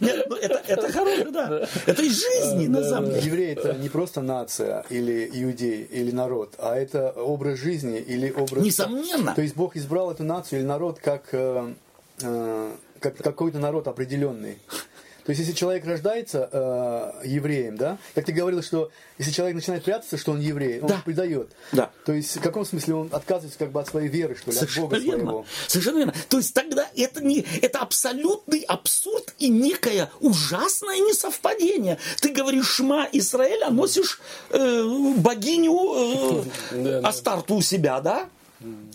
Нет, ну это, это хорошее, да. Это из жизни, на самом деле. Евреи это не просто нация или иудей или народ, а это образ жизни или образ... Несомненно. То есть Бог избрал эту нацию или народ как, э, э, как какой-то народ определенный. То есть, если человек рождается э, евреем, да, как ты говорил, что если человек начинает прятаться, что он еврей, он да. предает. Да. То есть, в каком смысле он отказывается как бы от своей веры, что ли, Совершенно от Бога верно. своего. Совершенно верно. То есть, тогда это, не, это абсолютный абсурд и некое ужасное несовпадение. Ты говоришь Шма Израиль, а носишь э, богиню э, Астарту у себя, да?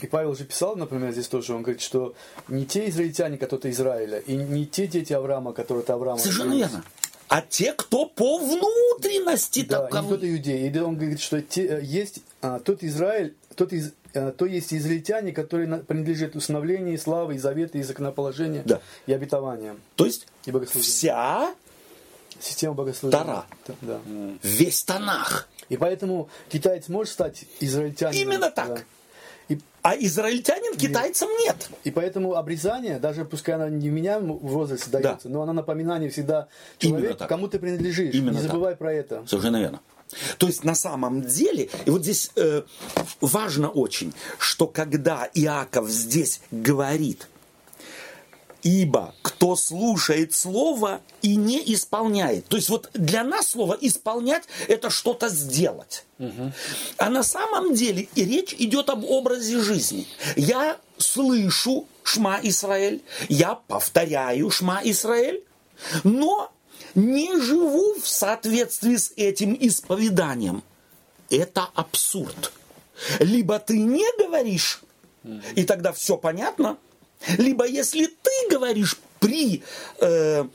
И Павел же писал, например, здесь тоже, он говорит, что не те израильтяне, которые Израиля, и не те дети Авраама, которые от Авраама. Совершенно верно. А те, кто по внутренности да, такому... не кто-то иудеи. И он говорит, что те, э, есть а, тот Израиль, тот из, а, то есть израильтяне, которые на, принадлежат установлению славы, и завета, и законоположения, да. и обетования. То есть и вся система богослужения. Тара. Да. Весь Танах. И поэтому китаец может стать израильтянином. Именно так. Да. И, а израильтянин китайцам нет. И поэтому обрезание, даже пускай она не в меня в возрасте дается, да. но она напоминание всегда человеку, кому ты принадлежишь. Именно не забывай так. про это. Совершенно верно. То есть на самом деле, и вот здесь э, важно очень, что когда Иаков здесь говорит, Ибо кто слушает слово и не исполняет. То есть вот для нас слово исполнять это что-то сделать. Угу. А на самом деле и речь идет об образе жизни. Я слышу Шма Израиль, я повторяю Шма Израиль, но не живу в соответствии с этим исповеданием. Это абсурд. Либо ты не говоришь, и тогда все понятно, либо если ты говоришь при, э,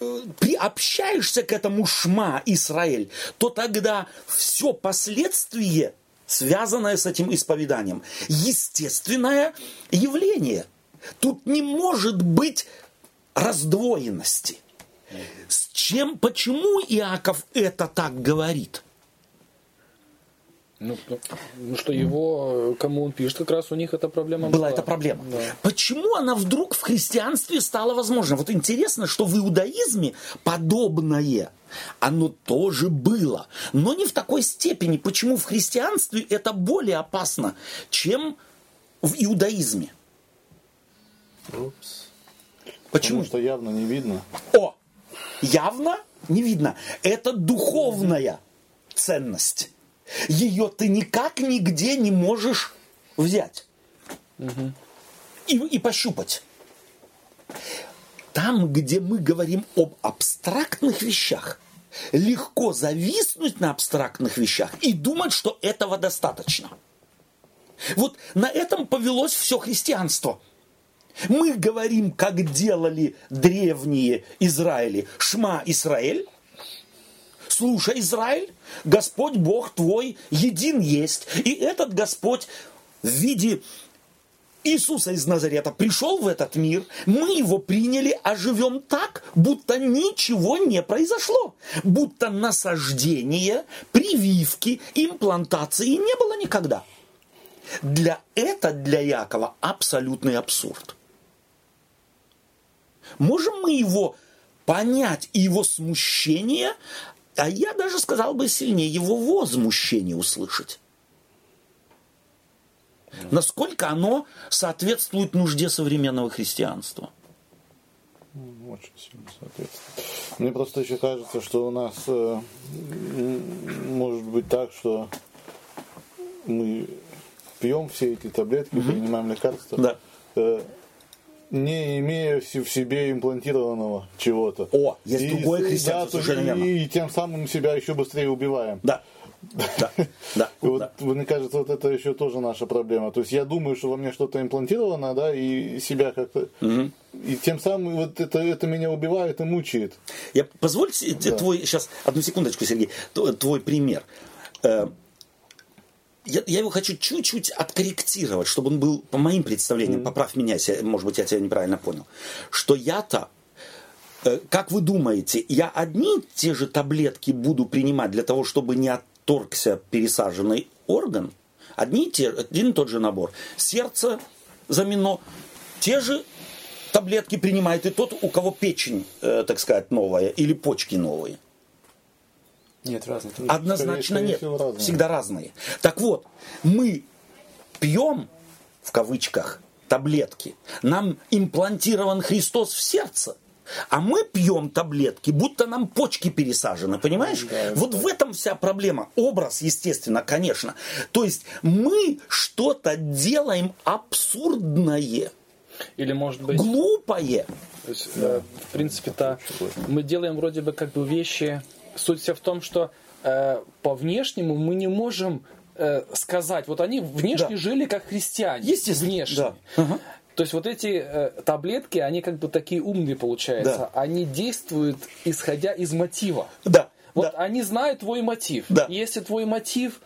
э, приобщаешься к этому шма Израиль, то тогда все последствие, связанное с этим исповеданием, естественное явление. Тут не может быть раздвоенности. С чем, почему Иаков это так говорит? Ну, ну, ну, что его, кому он пишет, как раз у них эта проблема была. Была эта проблема. Да. Почему она вдруг в христианстве стала возможна? Вот интересно, что в иудаизме подобное, оно тоже было, но не в такой степени. Почему в христианстве это более опасно, чем в иудаизме? Упс. Почему? Потому что явно не видно. О, явно не видно. Это духовная ценность ее ты никак нигде не можешь взять угу. и, и пощупать. Там, где мы говорим об абстрактных вещах, легко зависнуть на абстрактных вещах и думать, что этого достаточно. Вот на этом повелось все христианство. Мы говорим, как делали древние Израили. Шма Израиль, слушай, Израиль, Господь Бог твой един есть. И этот Господь в виде Иисуса из Назарета пришел в этот мир, мы его приняли, а живем так, будто ничего не произошло. Будто насаждения, прививки, имплантации не было никогда. Для это для Якова абсолютный абсурд. Можем мы его понять и его смущение а я даже сказал бы сильнее, его возмущение услышать. Насколько оно соответствует нужде современного христианства? Очень сильно соответствует. Мне просто еще кажется, что у нас э, может быть так, что мы пьем все эти таблетки, угу. принимаем лекарства. Да. Э, не имея в себе имплантированного чего-то. О, есть и, другое христианство, да, и, и тем самым себя еще быстрее убиваем. Да. Да, да, вот, да. Мне кажется, вот это еще тоже наша проблема. То есть я думаю, что во мне что-то имплантировано, да, и себя как-то. Угу. И тем самым вот это, это меня убивает и мучает. Я позвольте да. твой сейчас одну секундочку, Сергей, твой пример. Я, я его хочу чуть-чуть откорректировать, чтобы он был, по моим представлениям, mm-hmm. поправь меня, если, может быть, я тебя неправильно понял, что я-то, э, как вы думаете, я одни те же таблетки буду принимать для того, чтобы не отторгся пересаженный орган? Одни те, один и тот же набор. Сердце замено, те же таблетки принимает и тот, у кого печень, э, так сказать, новая или почки новые. Нет, разные. Однозначно скорее, нет. разные. Всегда разные. Так вот, мы пьем, в кавычках, таблетки. Нам имплантирован Христос в сердце. А мы пьем таблетки, будто нам почки пересажены, понимаешь? Да, вот да. в этом вся проблема. Образ, естественно, конечно. То есть мы что-то делаем абсурдное. Или может быть... Глупое. То есть, да. э, в принципе-то мы делаем вроде бы как бы вещи суть вся в том, что э, по внешнему мы не можем э, сказать, вот они внешне да. жили как христиане. Естественно. Внешне. Да. Угу. То есть вот эти э, таблетки, они как бы такие умные получаются. Да. Они действуют исходя из мотива. Да. Вот да. они знают твой мотив. Да. Если твой мотив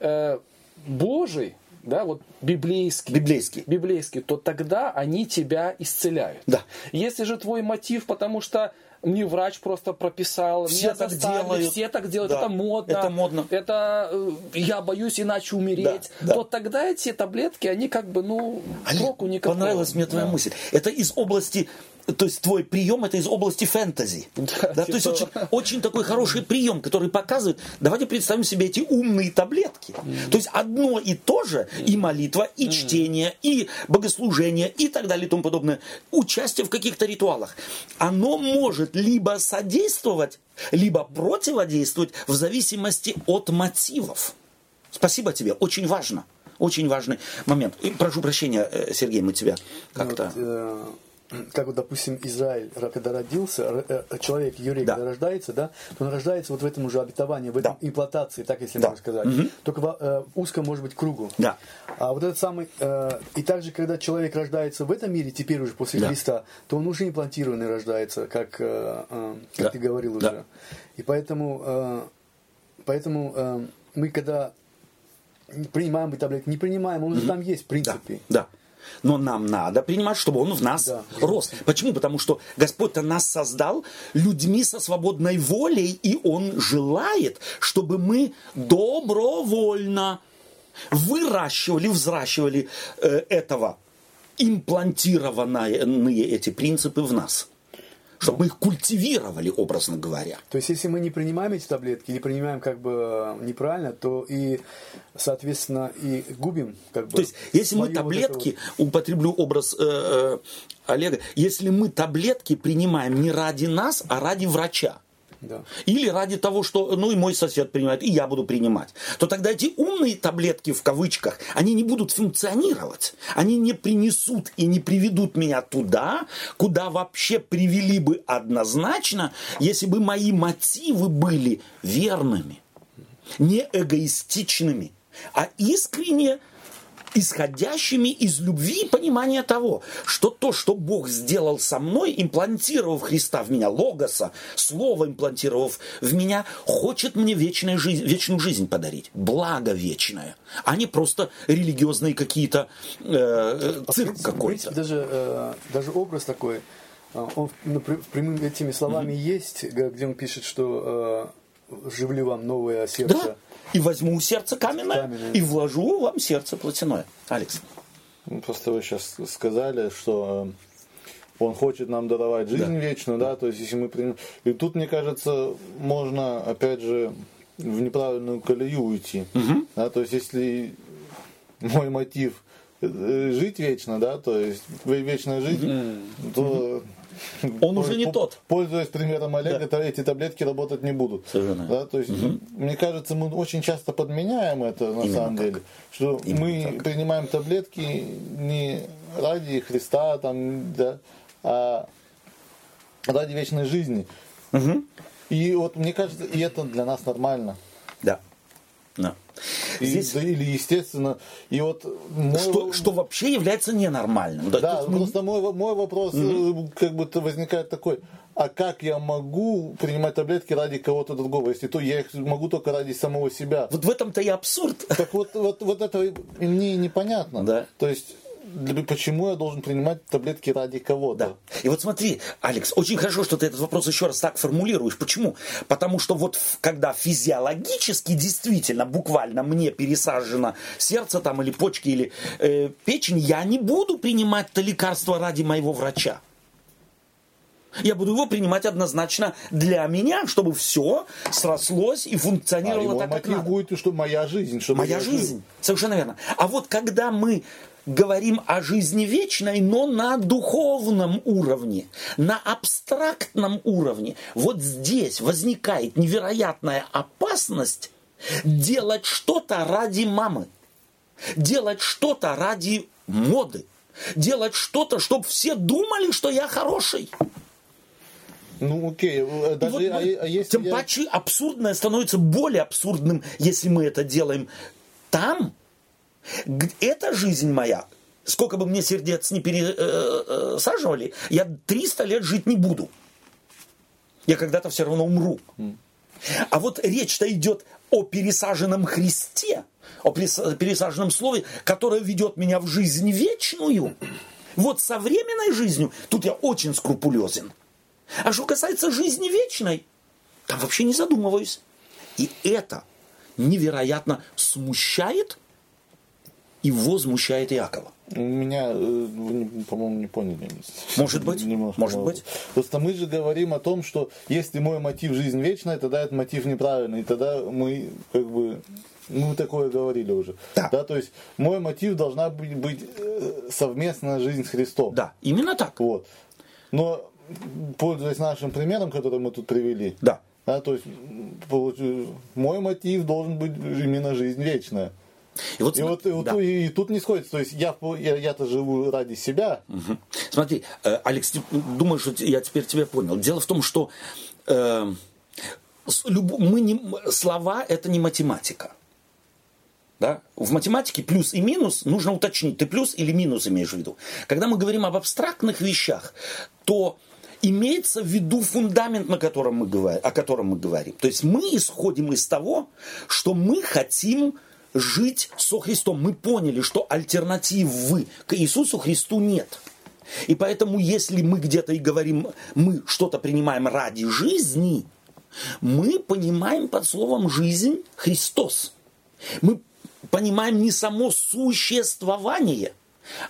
э, Божий, да, вот библейский, библейский, библейский, то тогда они тебя исцеляют. Да. Если же твой мотив, потому что мне врач просто прописал, все меня так делают, все так делают, да, это модно, это модно, это э, я боюсь иначе умереть, да, да. то тогда эти таблетки, они как бы, ну, Олег, проку никакого. Понравилась мне твоя да. мысль. Это из области то есть твой прием это из области фэнтези. Да, да, типа... То есть очень, очень такой хороший прием, который показывает, давайте представим себе эти умные таблетки. Mm. То есть одно и то же, mm. и молитва, и mm. чтение, и богослужение, и так далее, и тому подобное, участие в каких-то ритуалах, оно может либо содействовать, либо противодействовать в зависимости от мотивов. Спасибо тебе, очень важно. Очень важный момент. И прошу прощения, э, Сергей, мы тебя как-то... Вот, э как вот, допустим, Израиль, когда родился, э, человек, еврей, да. когда рождается, да, то он рождается вот в этом уже обетовании, в этом да. имплантации, так если да. можно сказать. Угу. Только в э, узком, может быть, кругу. Да. А вот этот самый... Э, и также, когда человек рождается в этом мире, теперь уже после да. Христа, то он уже имплантированный рождается, как, э, э, как да. ты говорил уже. Да. И поэтому, э, поэтому э, мы когда принимаем таблетки, не принимаем, он уже там есть, в принципе. Да. да. Но нам надо принимать, чтобы он в нас да, рос. Почему? Потому что Господь-то нас создал людьми со свободной волей, и Он желает, чтобы мы добровольно выращивали, взращивали э, этого имплантированные эти принципы в нас чтобы мы их культивировали, образно говоря. То есть, если мы не принимаем эти таблетки, не принимаем как бы э, неправильно, то и, соответственно, и губим как бы. То есть, если мы таблетки, вот употреблю образ э, э, Олега, если мы таблетки принимаем не ради нас, а ради врача, да. Или ради того, что, ну и мой сосед принимает, и я буду принимать. То тогда эти умные таблетки, в кавычках, они не будут функционировать. Они не принесут и не приведут меня туда, куда вообще привели бы однозначно, если бы мои мотивы были верными, не эгоистичными, а искренне исходящими из любви и понимания того, что то, что Бог сделал со мной, имплантировав Христа в меня, Логоса, Слово имплантировав в меня, хочет мне вечную жизнь, вечную жизнь подарить, благо вечное, а не просто религиозные какие-то э, э цирк какой-то. Даже, э, даже образ такой, э, он прямыми этими словами mm-hmm. есть, где он пишет, что э, «живлю вам новое сердце». Да? И возьму сердце каменное, каменное. и вложу вам сердце плотяное. Алекс. Ну, просто вы сейчас сказали, что э, он хочет нам даровать жизнь да. вечную, да, то есть если мы примем... И тут, мне кажется, можно, опять же, в неправильную колею уйти. Угу. Да, то есть если мой мотив э, жить вечно, да, то есть вечная жизнь, угу. то он уже не тот. Пользуясь примером Олега, да. эти таблетки работать не будут. Совершенно. Да, то есть, угу. мне кажется, мы очень часто подменяем это на Именно самом так. деле. Что Именно мы так. принимаем таблетки не ради Христа, там, да, а ради вечной жизни. Угу. И вот мне кажется, и это для нас нормально. Да. Да. Здесь... или естественно. И вот мой... что, что вообще является ненормальным. Да, да просто мы... мой, мой вопрос mm-hmm. как бы возникает такой. А как я могу принимать таблетки ради кого-то другого, если то я их могу только ради самого себя? Вот в этом-то и абсурд. Так вот, вот, вот это мне непонятно. Да. То есть почему я должен принимать таблетки ради кого-то? Да. И вот смотри, Алекс, очень хорошо, что ты этот вопрос еще раз так формулируешь. Почему? Потому что вот когда физиологически действительно, буквально мне пересажено сердце там или почки или э, печень, я не буду принимать это лекарство ради моего врача. Я буду его принимать однозначно для меня, чтобы все срослось и функционировало а так, как надо. будет, что моя жизнь. Что моя жизнь. жизнь. Совершенно верно. А вот когда мы говорим о жизни вечной, но на духовном уровне, на абстрактном уровне. Вот здесь возникает невероятная опасность делать что-то ради мамы, делать что-то ради моды, делать что-то, чтобы все думали, что я хороший. Ну, окей. Э, даже, вот, а, а если тем я... паче абсурдное становится более абсурдным, если мы это делаем там, эта жизнь моя, сколько бы мне сердец не пересаживали, э, э, я 300 лет жить не буду. Я когда-то все равно умру. А вот речь-то идет о пересаженном Христе, о пересаженном слове, которое ведет меня в жизнь вечную. Вот со временной жизнью тут я очень скрупулезен. А что касается жизни вечной, там вообще не задумываюсь. И это невероятно смущает и возмущает Иакова. У меня, э, по-моему, не поняли. Может быть, Немножко может быть. Просто мы же говорим о том, что если мой мотив жизнь вечная, тогда этот мотив неправильный, и тогда мы как бы мы такое говорили уже. Да. да. То есть мой мотив должна быть, быть э, совместная жизнь с Христом. Да, именно так. Вот. Но пользуясь нашим примером, который мы тут привели, да. Да, то есть мой мотив должен быть именно жизнь вечная. И вот, и, вот, и, да. и, и тут не сходится. То есть я, я, я-то живу ради себя. Угу. Смотри, э, Алекс, думаю, что я теперь тебя понял. Дело в том, что э, мы не, слова это не математика. Да? В математике плюс и минус нужно уточнить, ты плюс или минус имеешь в виду. Когда мы говорим об абстрактных вещах, то имеется в виду фундамент, на котором мы говорим, о котором мы говорим. То есть мы исходим из того, что мы хотим жить со Христом. Мы поняли, что альтернативы к Иисусу Христу нет. И поэтому, если мы где-то и говорим, мы что-то принимаем ради жизни, мы понимаем под словом жизнь Христос. Мы понимаем не само существование,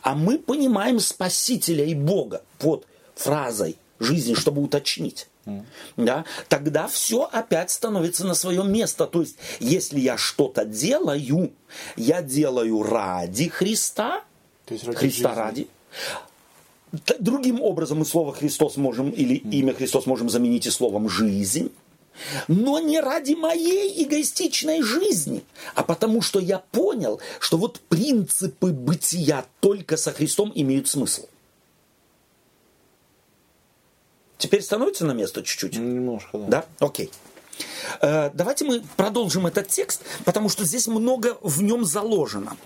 а мы понимаем Спасителя и Бога под фразой жизни, чтобы уточнить да, тогда все опять становится на свое место. То есть, если я что-то делаю, я делаю ради Христа, То есть ради Христа жизни. ради. Другим образом мы слово Христос можем, или имя Христос можем заменить и словом жизнь. Но не ради моей эгоистичной жизни, а потому что я понял, что вот принципы бытия только со Христом имеют смысл. Теперь становится на место чуть-чуть? Немножко, да. Да? Окей. Э, давайте мы продолжим этот текст, потому что здесь много в нем заложено.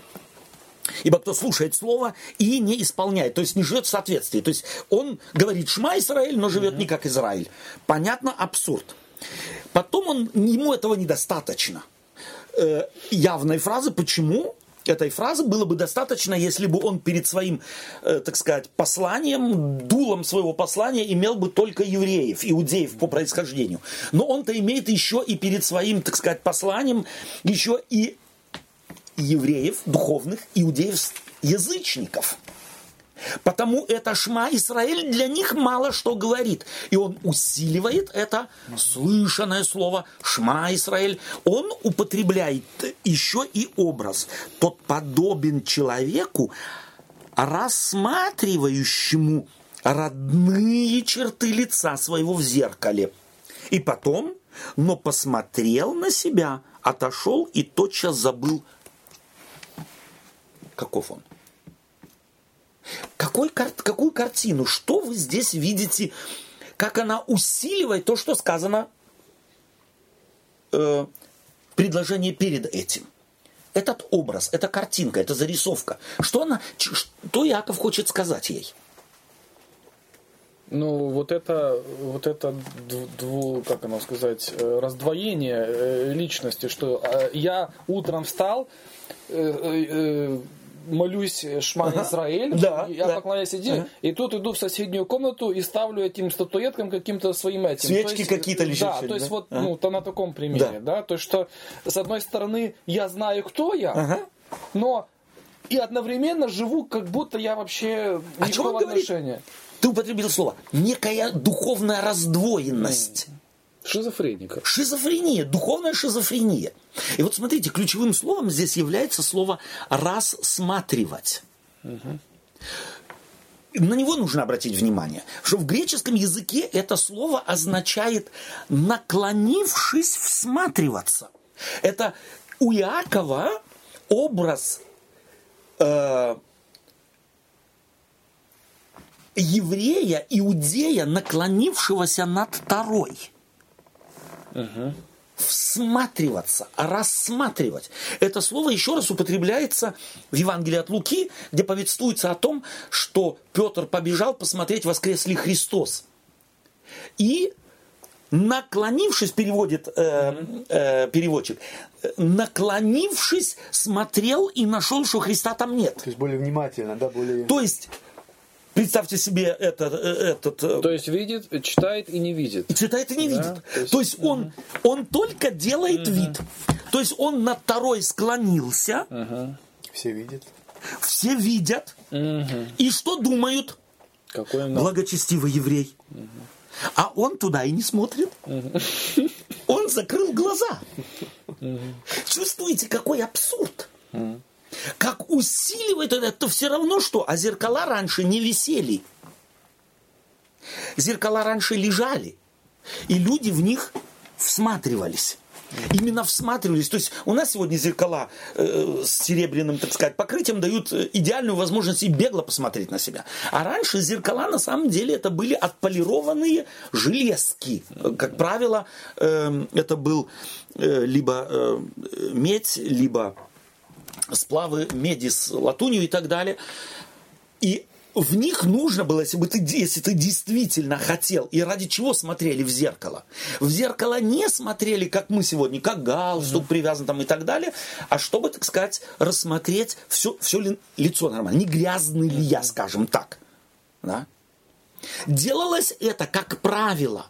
Ибо кто слушает слово и не исполняет, то есть не живет в соответствии. То есть он говорит Шма Израиль, но живет не как Израиль. Понятно, абсурд. Потом он, ему этого недостаточно. Э, явной фразы, почему? Этой фразы было бы достаточно, если бы он перед своим, э, так сказать, посланием, дулом своего послания имел бы только евреев, иудеев по происхождению. Но он-то имеет еще и перед своим, так сказать, посланием еще и евреев, духовных, иудеев, язычников. Потому это Шма Израиль для них мало что говорит. И он усиливает это слышанное слово Шма Израиль. Он употребляет еще и образ. Тот подобен человеку, рассматривающему родные черты лица своего в зеркале. И потом, но посмотрел на себя, отошел и тотчас забыл, каков он. Какой, какую картину? Что вы здесь видите? Как она усиливает то, что сказано э, предложение перед этим? этот образ, эта картинка, эта зарисовка, что она, что Яков хочет сказать ей? Ну, вот это, вот это, дву, как оно сказать, э, раздвоение э, личности, что э, я утром встал, молюсь Шма ага. Израиль, да, я да. поклоняюсь иди, ага. и тут иду в соседнюю комнату и ставлю этим статуэткам каким-то своим этим. Свечки какие-то лежат. Да, то есть да? вот ага. ну, то на таком примере, да. да, то есть что с одной стороны я знаю, кто я, ага. но и одновременно живу, как будто я вообще а никакого отношения. Говорит? Ты употребил слово некая духовная раздвоенность. Шизофреника. Шизофрения, духовная шизофрения. И вот смотрите, ключевым словом здесь является слово рассматривать. Угу. На него нужно обратить внимание, что в греческом языке это слово означает наклонившись всматриваться. Это у Иакова образ э, еврея, иудея, наклонившегося над Тарой. Угу. Всматриваться, рассматривать. Это слово еще раз употребляется в Евангелии от Луки, где повествуется о том, что Петр побежал посмотреть, воскрес ли Христос. И наклонившись, переводит э, э, переводчик, наклонившись, смотрел и нашел, что Христа там нет. То есть более внимательно, да, более... То есть Представьте себе этот... Э, этот э, То есть видит, читает и не видит. Читает и не да? видит. То есть, То есть угу. он, он только делает угу. вид. То есть он над второй склонился. Угу. Все видят. Все видят. Угу. И что думают? Какой он... Благочестивый еврей. Угу. А он туда и не смотрит. Угу. Он закрыл глаза. Угу. Чувствуете, какой абсурд? Угу как усиливает это, то все равно что, а зеркала раньше не висели. Зеркала раньше лежали, и люди в них всматривались. Именно всматривались. То есть у нас сегодня зеркала э, с серебряным, так сказать, покрытием дают э, идеальную возможность и бегло посмотреть на себя. А раньше зеркала на самом деле это были отполированные железки. Как правило, э, это был э, либо э, медь, либо сплавы меди с латунью и так далее. И в них нужно было, если бы ты, если ты действительно хотел, и ради чего смотрели в зеркало. В зеркало не смотрели, как мы сегодня, как галстук mm-hmm. привязан там и так далее, а чтобы, так сказать, рассмотреть все, все ли, лицо нормально, не грязный ли я, скажем так. Да? Делалось это, как правило,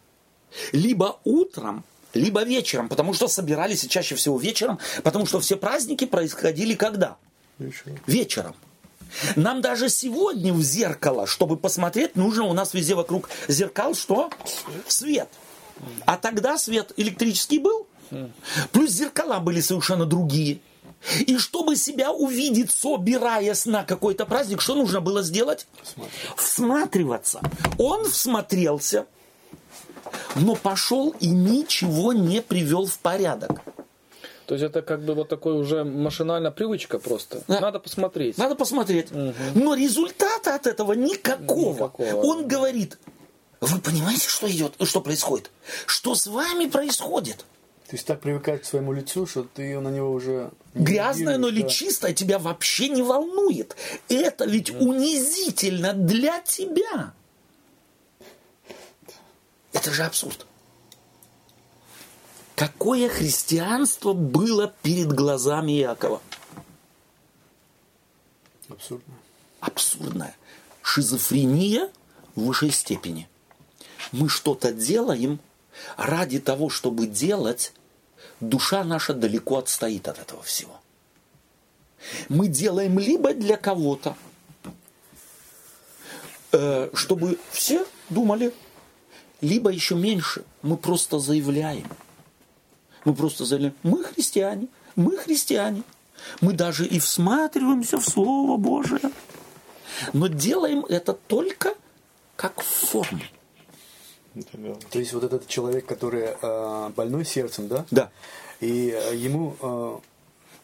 либо утром, либо вечером, потому что собирались и чаще всего вечером, потому что все праздники происходили когда? Вечером. Вечером. Нам даже сегодня в зеркало, чтобы посмотреть, нужно у нас везде вокруг зеркал что? Свет. А тогда свет электрический был. Плюс зеркала были совершенно другие. И чтобы себя увидеть, собираясь на какой-то праздник, что нужно было сделать? Всматриваться. Он всмотрелся, но пошел и ничего не привел в порядок. То есть это как бы вот такой уже машинальная привычка просто. Да. Надо посмотреть. Надо посмотреть. Угу. Но результата от этого никакого. никакого. Он говорит, вы понимаете, что идет, что происходит? Что с вами происходит? То есть так привыкать к своему лицу, что ты на него уже... Грязное, но ли да. чистое тебя вообще не волнует. Это ведь да. унизительно для тебя. Это же абсурд. Какое христианство было перед глазами Якова? Абсурдное. Абсурдное. Шизофрения в высшей степени. Мы что-то делаем ради того, чтобы делать, душа наша далеко отстоит от этого всего. Мы делаем либо для кого-то, э, чтобы все думали, либо еще меньше, мы просто заявляем. Мы просто заявляем, мы христиане, мы христиане. Мы даже и всматриваемся в Слово Божие. Но делаем это только как форму. То есть вот этот человек, который э, больной сердцем, да? Да. И э, ему э,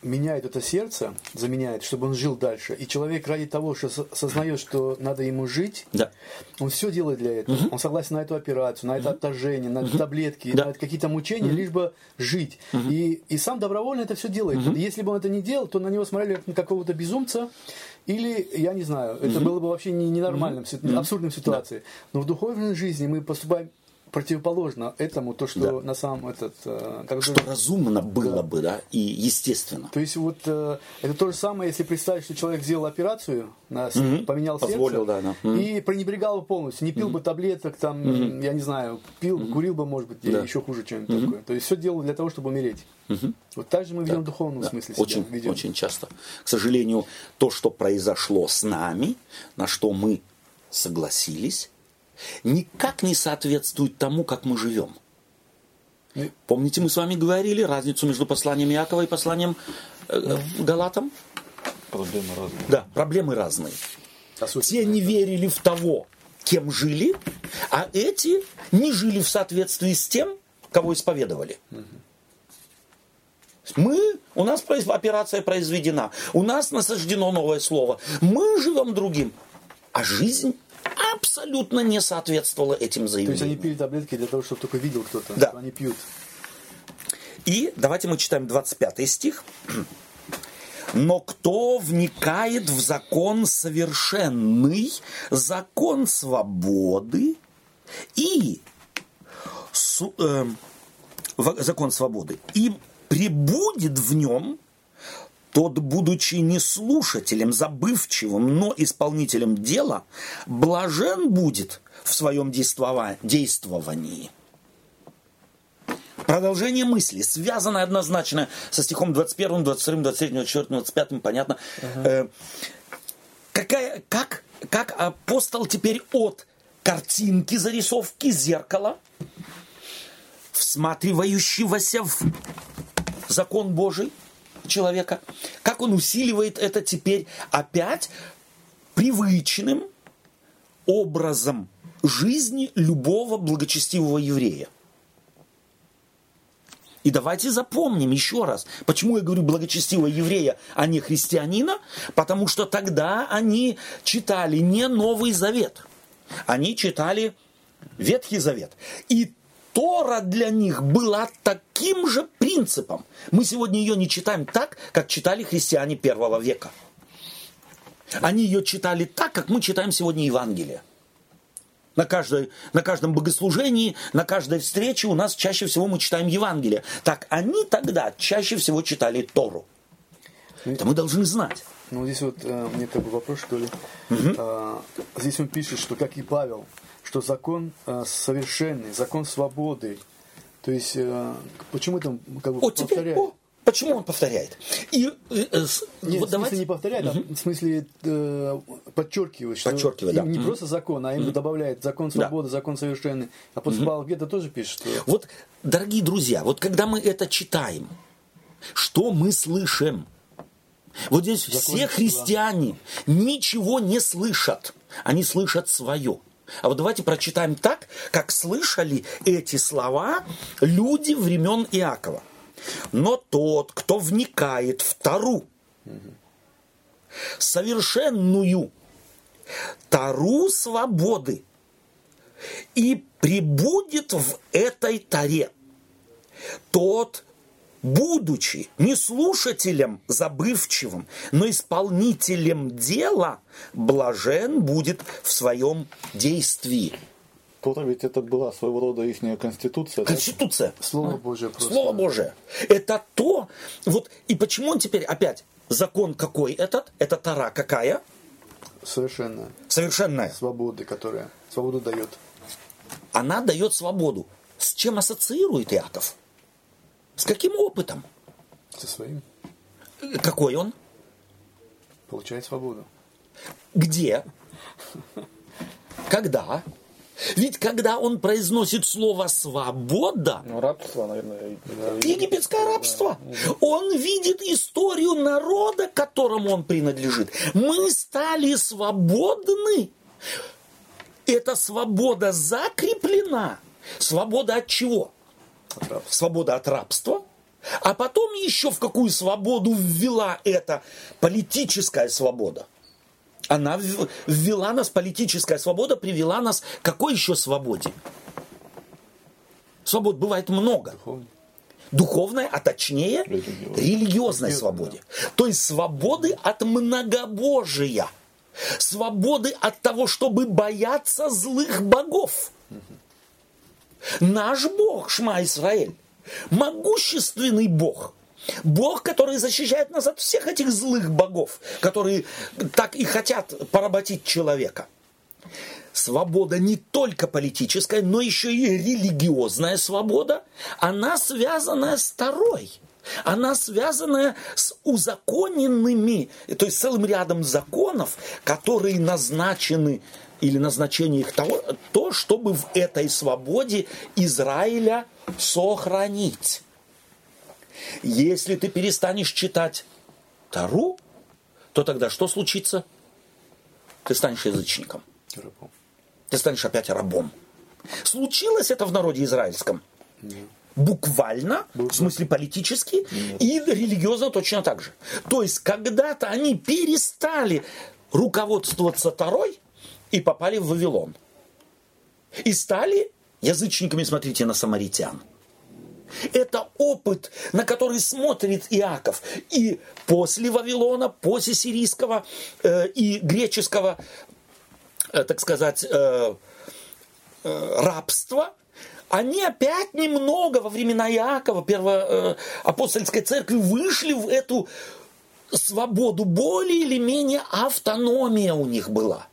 меняет это сердце, заменяет, чтобы он жил дальше. И человек ради того, что сознает, что надо ему жить, да. он все делает для этого. Угу. Он согласен на эту операцию, на это угу. отторжение, на угу. таблетки, да. на какие-то мучения, угу. лишь бы жить. Угу. И, и сам добровольно это все делает. Угу. Если бы он это не делал, то на него смотрели как на какого-то безумца, или, я не знаю, это было бы вообще ненормальным, mm-hmm. абсурдным ситуацией. Да. Но в духовной жизни мы поступаем противоположно этому, то, что да. на самом этот... Э, как что бы, разумно было да. бы, да, и естественно. То есть вот э, это то же самое, если представить, что человек сделал операцию, на, угу. поменял Позволил, сердце, да, да. и пренебрегал бы полностью, не пил угу. бы таблеток, там, угу. я не знаю, пил, угу. курил бы, может быть, да. еще хуже, чем угу. такое. То есть все делал для того, чтобы умереть. Угу. Вот так же мы ведем да. в духовном да. смысле себя. Очень, ведем. очень часто. К сожалению, то, что произошло с нами, на что мы согласились, никак не соответствует тому, как мы живем. Помните, мы с вами говорили разницу между посланием Иакова и посланием э, э Галатам? Проблемы разные. Да, проблемы разные. А Те не верили в того, кем жили, а эти не жили в соответствии с тем, кого исповедовали. Мы, у нас операция произведена, у нас насаждено новое слово, мы живем другим, а жизнь абсолютно не соответствовало этим заявлениям. То есть они пили таблетки для того, чтобы только видел кто-то, да. что они пьют. И давайте мы читаем 25 стих. Но кто вникает в закон совершенный, закон свободы и э, закон свободы и прибудет в нем, тот, будучи не слушателем забывчивым, но исполнителем дела, блажен будет в своем действовании. Продолжение мысли, связанное однозначно со стихом 21, 22, 23, 24, 25, понятно. Uh-huh. Э, какая, как, как апостол теперь от картинки, зарисовки, зеркала, всматривающегося в закон Божий, человека, как он усиливает это теперь опять привычным образом жизни любого благочестивого еврея. И давайте запомним еще раз, почему я говорю благочестивого еврея, а не христианина, потому что тогда они читали не Новый Завет, они читали Ветхий Завет. И Тора для них была таким же принципом. Мы сегодня ее не читаем так, как читали христиане первого века. Они ее читали так, как мы читаем сегодня Евангелие. На, каждой, на каждом богослужении, на каждой встрече у нас чаще всего мы читаем Евангелие. Так они тогда чаще всего читали Тору. Это мы должны знать. Ну, здесь вот э, мне бы вопрос, что ли. Угу. Э, здесь он пишет, что как и Павел, что закон э, совершенный, закон свободы. То есть, э, почему там как бы о, повторяет? Теперь, о, почему он повторяет? И, э, э, Нет, вот в давайте... не повторяет, угу. а в смысле э, подчеркивает, что подчеркивает, да. не угу. просто закон, а именно угу. добавляет закон свободы, да. закон совершенный. А после угу. Павел где-то тоже пишет. Что... Вот, дорогие друзья, вот когда мы это читаем, что мы слышим? Вот здесь закон все христиане ничего не слышат, они слышат свое. А вот давайте прочитаем так, как слышали эти слова люди времен Иакова. Но тот, кто вникает в Тару, совершенную Тару свободы, и прибудет в этой Таре, тот будучи не слушателем забывчивым, но исполнителем дела, блажен будет в своем действии. Тора ведь это была своего рода их конституция. Конституция. Да? Слово Божие просто. Слово Божие. Это то, вот, и почему он теперь опять, закон какой этот? Это Тара какая? Совершенная. Совершенная. Свободы, которая свободу дает. Она дает свободу. С чем ассоциирует Иаков? С каким опытом? Со своим. Какой он? Получает свободу. Где? Когда? Ведь когда он произносит слово «свобода», ну, рабство, наверное, египетское рабство, он видит историю народа, которому он принадлежит. Мы стали свободны. Эта свобода закреплена. Свобода от чего? Свобода от рабства, А потом еще в какую свободу ввела эта политическая свобода. Она ввела нас, политическая свобода привела нас к какой еще свободе? Свобод бывает много. Духовной. Духовной, а точнее религиозной, религиозной свободе. То есть свободы от многобожия. Свободы от того, чтобы бояться злых богов. Наш Бог, Шма Исраэль, могущественный Бог – Бог, который защищает нас от всех этих злых богов, которые так и хотят поработить человека. Свобода не только политическая, но еще и религиозная свобода, она связана с второй. Она связана с узаконенными, то есть целым рядом законов, которые назначены или назначение их того, то, чтобы в этой свободе Израиля сохранить. Если ты перестанешь читать Тару, то тогда что случится? Ты станешь язычником. Рабом. Ты станешь опять рабом. Случилось это в народе израильском? Нет. Буквально, Был в смысле политически, Нет. и религиозно точно так же. То есть, когда-то они перестали руководствоваться Тарой и попали в Вавилон. И стали язычниками, смотрите на самаритян. Это опыт, на который смотрит Иаков. И после Вавилона, после сирийского э, и греческого, э, так сказать, э, э, рабства, они опять немного во времена Иакова, первоапостольской э, церкви, вышли в эту свободу, более или менее автономия у них была.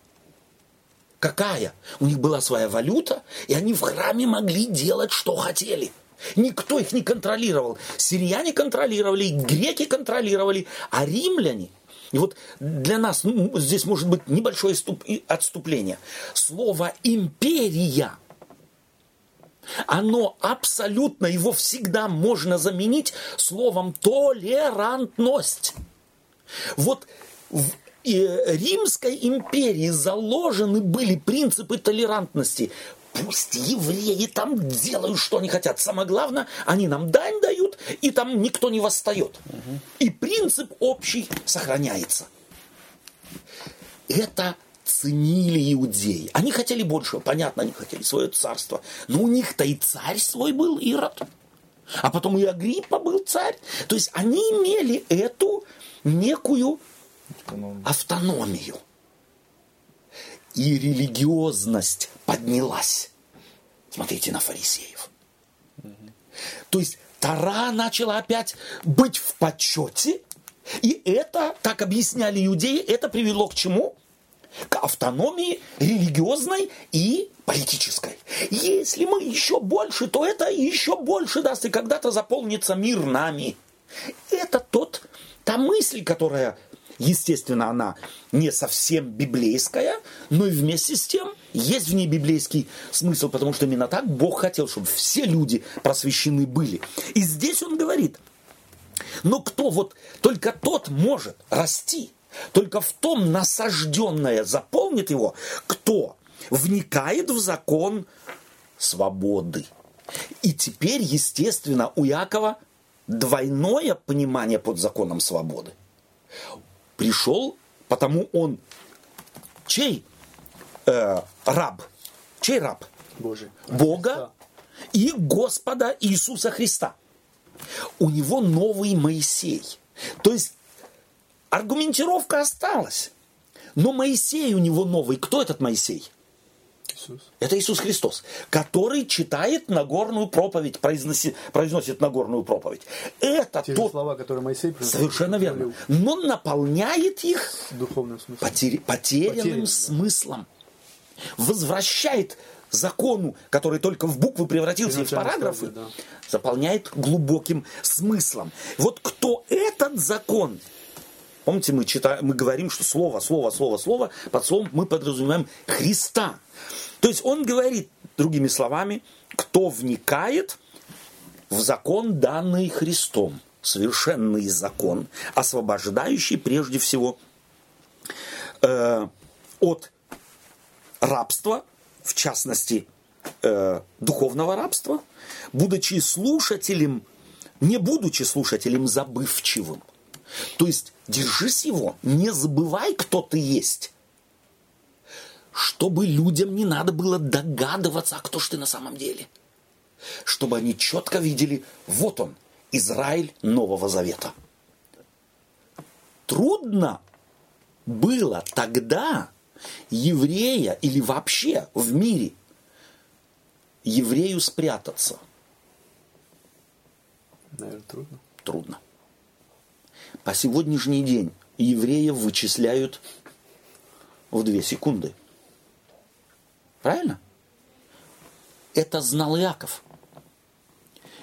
Какая? У них была своя валюта, и они в храме могли делать, что хотели – Никто их не контролировал. Сирияне контролировали, греки контролировали, а римляне и вот для нас ну, здесь может быть небольшое отступление. Слово империя, оно абсолютно, его всегда можно заменить словом толерантность. Вот Римской империи заложены были принципы толерантности. Пусть евреи там делают, что они хотят. Самое главное, они нам дань дают, и там никто не восстает. И принцип общий сохраняется. Это ценили иудеи. Они хотели большего, понятно, они хотели свое царство. Но у них-то и царь свой был, Ирод. А потом и Агриппа был царь. То есть они имели эту некую автономию и религиозность поднялась. Смотрите на фарисеев. То есть Тара начала опять быть в почете, и это, как объясняли иудеи, это привело к чему? К автономии религиозной и политической. Если мы еще больше, то это еще больше даст, и когда-то заполнится мир нами. Это тот, та мысль, которая Естественно, она не совсем библейская, но и вместе с тем есть в ней библейский смысл, потому что именно так Бог хотел, чтобы все люди просвещены были. И здесь он говорит, но кто вот, только тот может расти, только в том насажденное заполнит его, кто вникает в закон свободы. И теперь, естественно, у Якова двойное понимание под законом свободы пришел, потому он чей э, раб? Чей раб? Божий. Бога и Господа Иисуса Христа. У него новый Моисей. То есть аргументировка осталась. Но Моисей у него новый. Кто этот Моисей? Иисус. Это Иисус Христос, который читает Нагорную проповедь, произносит, произносит Нагорную проповедь. Это Те тот... слова, которые Моисей Совершенно верно. Но наполняет их духовным смыслом. Потер... потерянным, потерянным смыслом. Возвращает закону, который только в буквы превратился и в параграфы, да. заполняет глубоким смыслом. Вот кто этот закон Помните, мы, читаем, мы говорим, что слово, слово, слово, слово, под словом мы подразумеваем Христа. То есть он говорит, другими словами, кто вникает в закон, данный Христом, совершенный закон, освобождающий прежде всего э, от рабства, в частности, э, духовного рабства, будучи слушателем не будучи слушателем забывчивым. То есть держись его, не забывай, кто ты есть. Чтобы людям не надо было догадываться, а кто ж ты на самом деле. Чтобы они четко видели, вот он, Израиль Нового Завета. Трудно было тогда еврея или вообще в мире еврею спрятаться? Наверное, трудно. Трудно. По сегодняшний день евреев вычисляют в две секунды. Правильно? Это знал Иаков.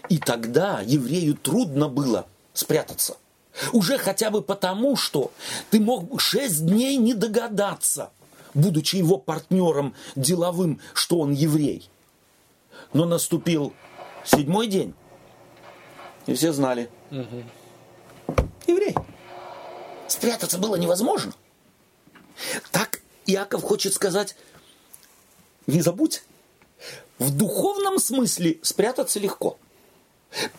И тогда еврею трудно было спрятаться. Уже хотя бы потому, что ты мог шесть дней не догадаться, будучи его партнером деловым, что он еврей. Но наступил седьмой день, и все знали. Угу. Еврей. Спрятаться было невозможно. Так Иаков хочет сказать, не забудь, в духовном смысле спрятаться легко.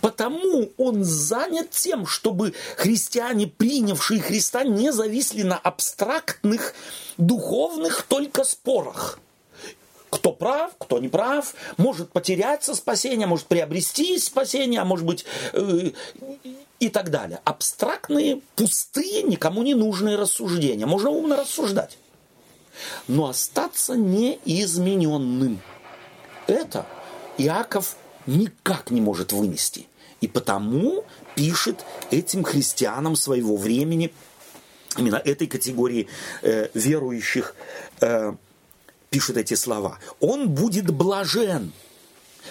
Потому он занят тем, чтобы христиане, принявшие Христа, не зависли на абстрактных духовных только спорах. Кто прав, кто не прав, может потеряться спасение, может приобрести спасение, а может быть э, и так далее. Абстрактные, пустые, никому не нужные рассуждения. Можно умно рассуждать. Но остаться неизмененным. Это Иаков никак не может вынести. И потому пишет этим христианам своего времени, именно этой категории э, верующих, э, пишет эти слова. Он будет блажен.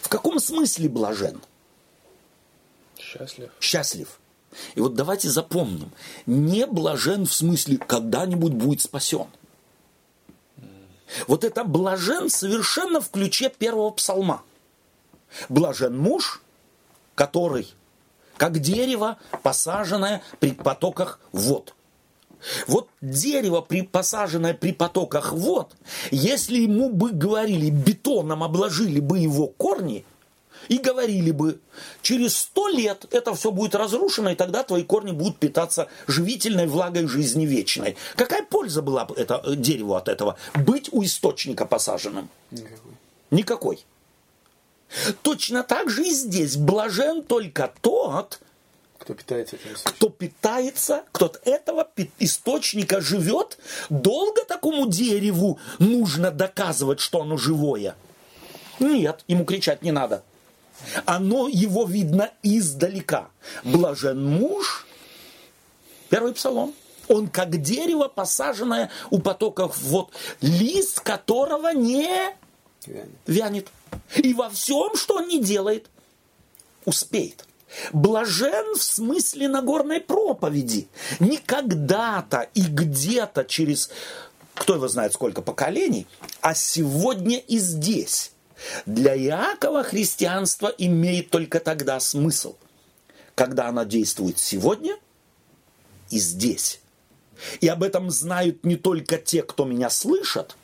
В каком смысле блажен? Счастлив. Счастлив. И вот давайте запомним, не блажен в смысле когда-нибудь будет спасен. Вот это блажен совершенно в ключе первого псалма. Блажен муж, который, как дерево, посаженное при потоках вод. Вот дерево, при, посаженное при потоках вод, если ему бы говорили, бетоном обложили бы его корни, и говорили бы, через сто лет это все будет разрушено, и тогда твои корни будут питаться живительной влагой жизни вечной. Какая польза была бы это, э, дереву от этого? Быть у источника посаженным? Никакой. Никакой. Точно так же и здесь. Блажен только тот, кто питается этим источником. Кто питается, кто от этого источника живет. Долго такому дереву нужно доказывать, что оно живое? Нет, ему кричать не надо. Оно его видно издалека. Блажен муж, первый псалом, он как дерево, посаженное у потоков вод, лист которого не вянет. вянет. И во всем, что он не делает, успеет. Блажен в смысле Нагорной проповеди. Не когда-то и где-то через, кто его знает сколько поколений, а сегодня и здесь. Для Иакова христианство имеет только тогда смысл, когда оно действует сегодня и здесь. И об этом знают не только те, кто меня слышат,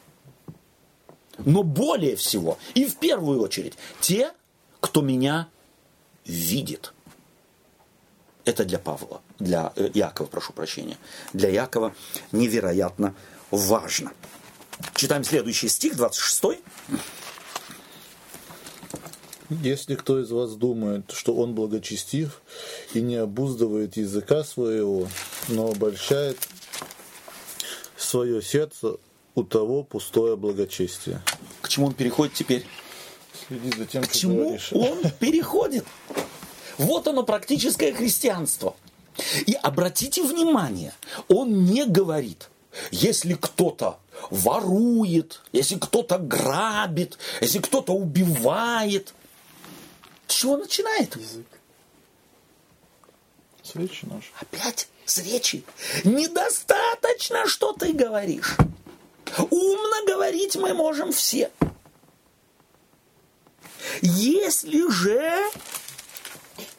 но более всего и в первую очередь те, кто меня видит. Это для Павла, для э, Якова, прошу прощения. Для Якова невероятно важно. Читаем следующий стих, 26. Если кто из вас думает, что он благочестив и не обуздывает языка своего, но обольщает свое сердце, у того пустое благочестие. К чему он переходит теперь? Следи за тем, К что чему говоришь. он переходит? Вот оно практическое христианство. И обратите внимание, он не говорит, если кто-то ворует, если кто-то грабит, если кто-то убивает. С чего начинает? Язык. С речи наш. Опять с речи. Недостаточно, что ты говоришь. Умно говорить мы можем все. Если же...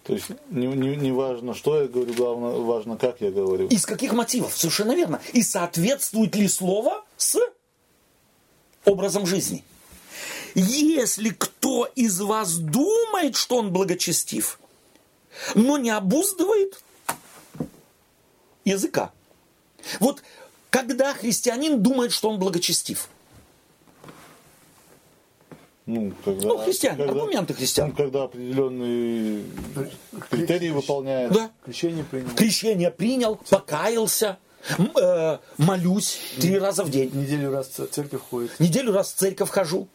То есть не, не, не важно, что я говорю, главное, важно, как я говорю. Из каких мотивов? Совершенно верно. И соответствует ли слово с образом жизни? Если кто из вас думает, что он благочестив, но не обуздывает языка. Вот когда христианин думает, что он благочестив? Ну, когда, ну христиан, когда, аргументы христиан. Ну, когда определенные критерии выполняет. Да. Крещение принял. Крещение принял, покаялся, э, молюсь три раза в день. Неделю раз в церковь ходит. Неделю раз в церковь хожу.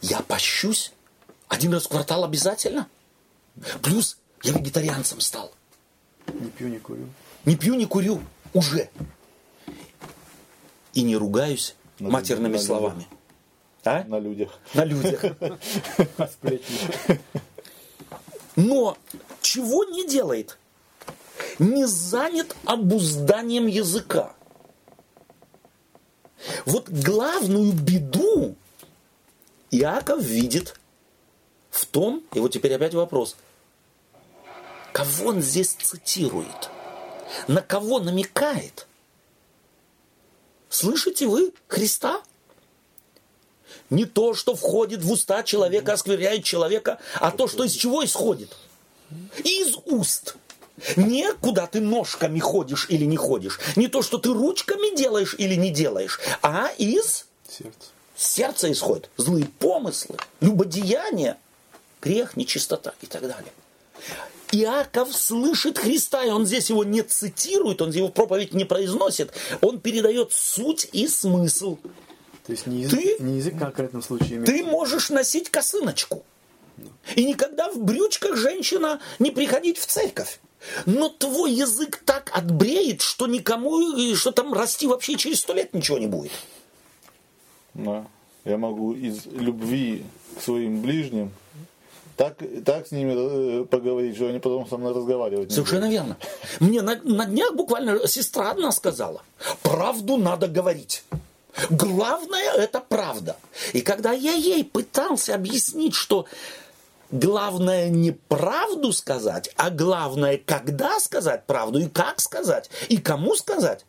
Я пощусь. Один раз в квартал обязательно. Плюс я вегетарианцем стал. Не пью, не курю. Не пью, не курю. Уже. И не ругаюсь на матерными на словами. Людях. А? На людях. На людях. Но чего не делает? Не занят обузданием языка. Вот главную беду Иаков видит в том, и вот теперь опять вопрос, кого он здесь цитирует? На кого намекает? Слышите вы Христа? Не то, что входит в уста человека, оскверяет человека, а то, что из чего исходит? Из уст. Не куда ты ножками ходишь или не ходишь. Не то, что ты ручками делаешь или не делаешь, а из сердца. Сердца исходит. Злые помыслы, любодеяние, грех, нечистота и так далее. Иаков слышит Христа, и он здесь его не цитирует, он его проповедь не произносит, он передает суть и смысл. То есть не язык, ты, не язык в конкретном случае. Ты можешь носить косыночку. И никогда в брючках женщина не приходить в церковь. Но твой язык так отбреет, что никому, что там расти вообще через сто лет ничего не будет. Да. Я могу из любви к своим ближним так, так с ними э, поговорить, что они потом со мной разговаривать Совершенно верно. Мне на, на днях буквально сестра одна сказала, правду надо говорить. Главное это правда. И когда я ей пытался объяснить, что главное не правду сказать, а главное, когда сказать правду и как сказать, и кому сказать,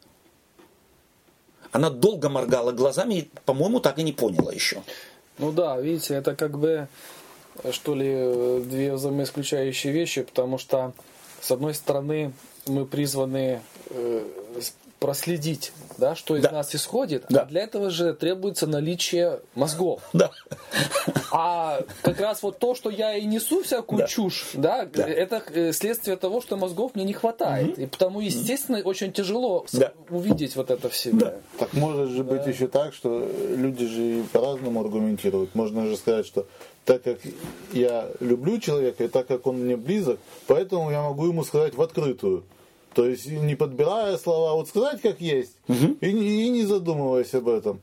она долго моргала глазами и, по-моему, так и не поняла еще. Ну да, видите, это как бы, что ли, две взаимоисключающие вещи, потому что, с одной стороны, мы призваны э, проследить, да, что из да. нас исходит, да. а для этого же требуется наличие мозгов. Да. А как раз вот то, что я и несу всякую да. чушь, да, да, это э, следствие того, что мозгов мне не хватает. Угу. И потому, естественно, очень тяжело да. увидеть вот это в себе. Да. Так может же быть да. еще так, что люди же по-разному аргументируют. Можно же сказать, что так как я люблю человека, и так как он мне близок, поэтому я могу ему сказать в открытую. То есть не подбирая слова, вот сказать как есть, угу. и, и не задумываясь об этом.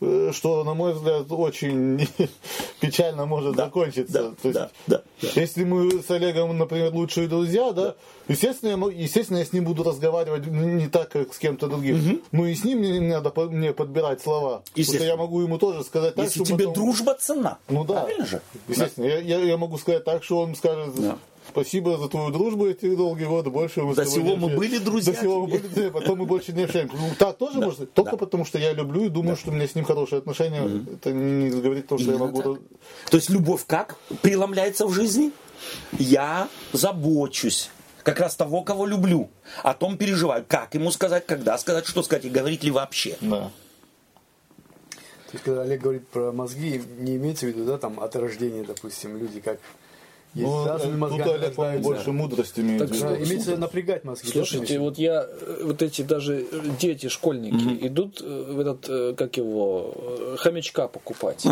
Э, что, на мой взгляд, очень печально может да, закончиться. Да, То есть, да, да, да. Если мы с Олегом, например, лучшие друзья, да, да естественно, я, естественно, я с ним буду разговаривать не так, как с кем-то другим. Угу. Ну и с ним мне надо мне подбирать слова. Потому что я могу ему тоже сказать так, Если тебе потом... дружба цена. Ну да. Правильно же? Естественно. Да. Я, я, я могу сказать так, что он скажет. Да Спасибо за твою дружбу эти долгие годы. Больше мы До сего мы были друзья. До сего мы были друзья, потом мы больше не общаемся. Ну, так тоже да. может Только да. потому, что я люблю и думаю, да. что у меня с ним хорошие отношения. Mm-hmm. Это не говорит то, что Именно я могу... Так. То есть любовь как преломляется в жизни? Я забочусь как раз того, кого люблю. О том переживаю. Как ему сказать, когда сказать, что сказать и говорить ли вообще. Да. То есть, когда Олег говорит про мозги, не имеется в виду, да, там, от рождения, допустим, люди как есть ну, разными мозгами тут Олег, больше мудрости имеет так, что, имеется напрягать мозги. Слушайте, вот я, э, вот эти даже дети, школьники, идут э, в этот, э, как его, хомячка покупать.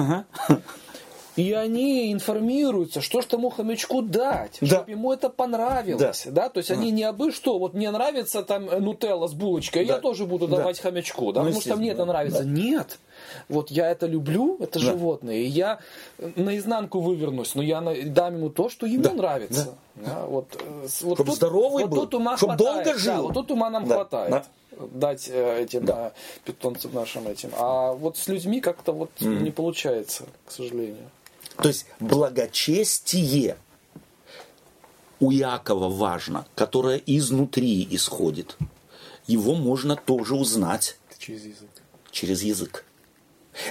И они информируются, что ж тому хомячку дать, да. чтобы ему это понравилось. Да. Да? То есть они не абы что, вот мне нравится там нутелла с булочкой, да. я тоже буду давать да. хомячку, да? ну, потому что мне это нравится. Да. Нет вот я это люблю, это да. животное, и я наизнанку вывернусь, но я дам ему то, что ему да. нравится. Да. Да, вот, э, вот чтобы тут, здоровый вот был, тут ума чтобы хватает, долго жил. Да, вот тут ума нам да. хватает. Да дать э, этим да. Э, питомцам нашим этим. А вот с людьми как-то вот mm. не получается, к сожалению. То есть благочестие у Якова важно, которое изнутри исходит. Его можно тоже узнать. Через язык. Через язык.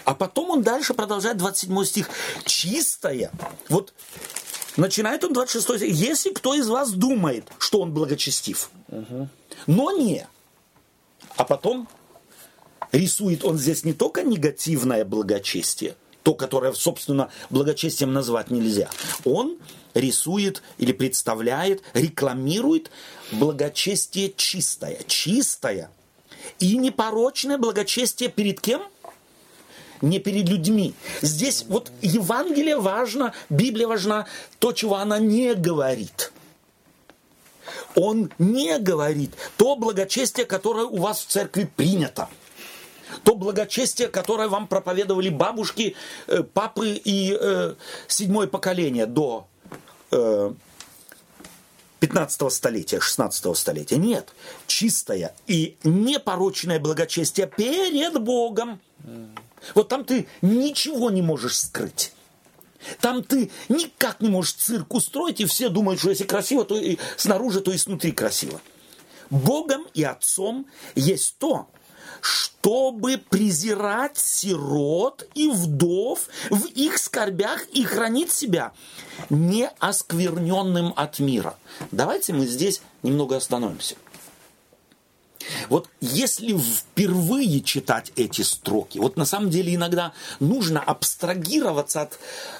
А потом он дальше продолжает 27 стих. Чистая. Вот Начинает он 26 стих. Если кто из вас думает, что он благочестив, угу. но не. А потом рисует он здесь не только негативное благочестие, то, которое, собственно, благочестием назвать нельзя. Он рисует или представляет, рекламирует благочестие чистое. Чистое и непорочное благочестие перед кем? Не перед людьми. Здесь вот Евангелие важно, Библия важна, то, чего она не говорит. Он не говорит то благочестие, которое у вас в церкви принято то благочестие, которое вам проповедовали бабушки, э, папы и э, седьмое поколение до э, 15 столетия, 16 столетия. Нет, чистое и непорочное благочестие перед Богом. Вот там ты ничего не можешь скрыть. Там ты никак не можешь цирк устроить, и все думают, что если красиво, то и снаружи, то и снутри красиво. Богом и Отцом есть то, чтобы презирать сирот и вдов в их скорбях и хранить себя не оскверненным от мира. Давайте мы здесь немного остановимся. Вот если впервые читать эти строки, вот на самом деле иногда нужно абстрагироваться от,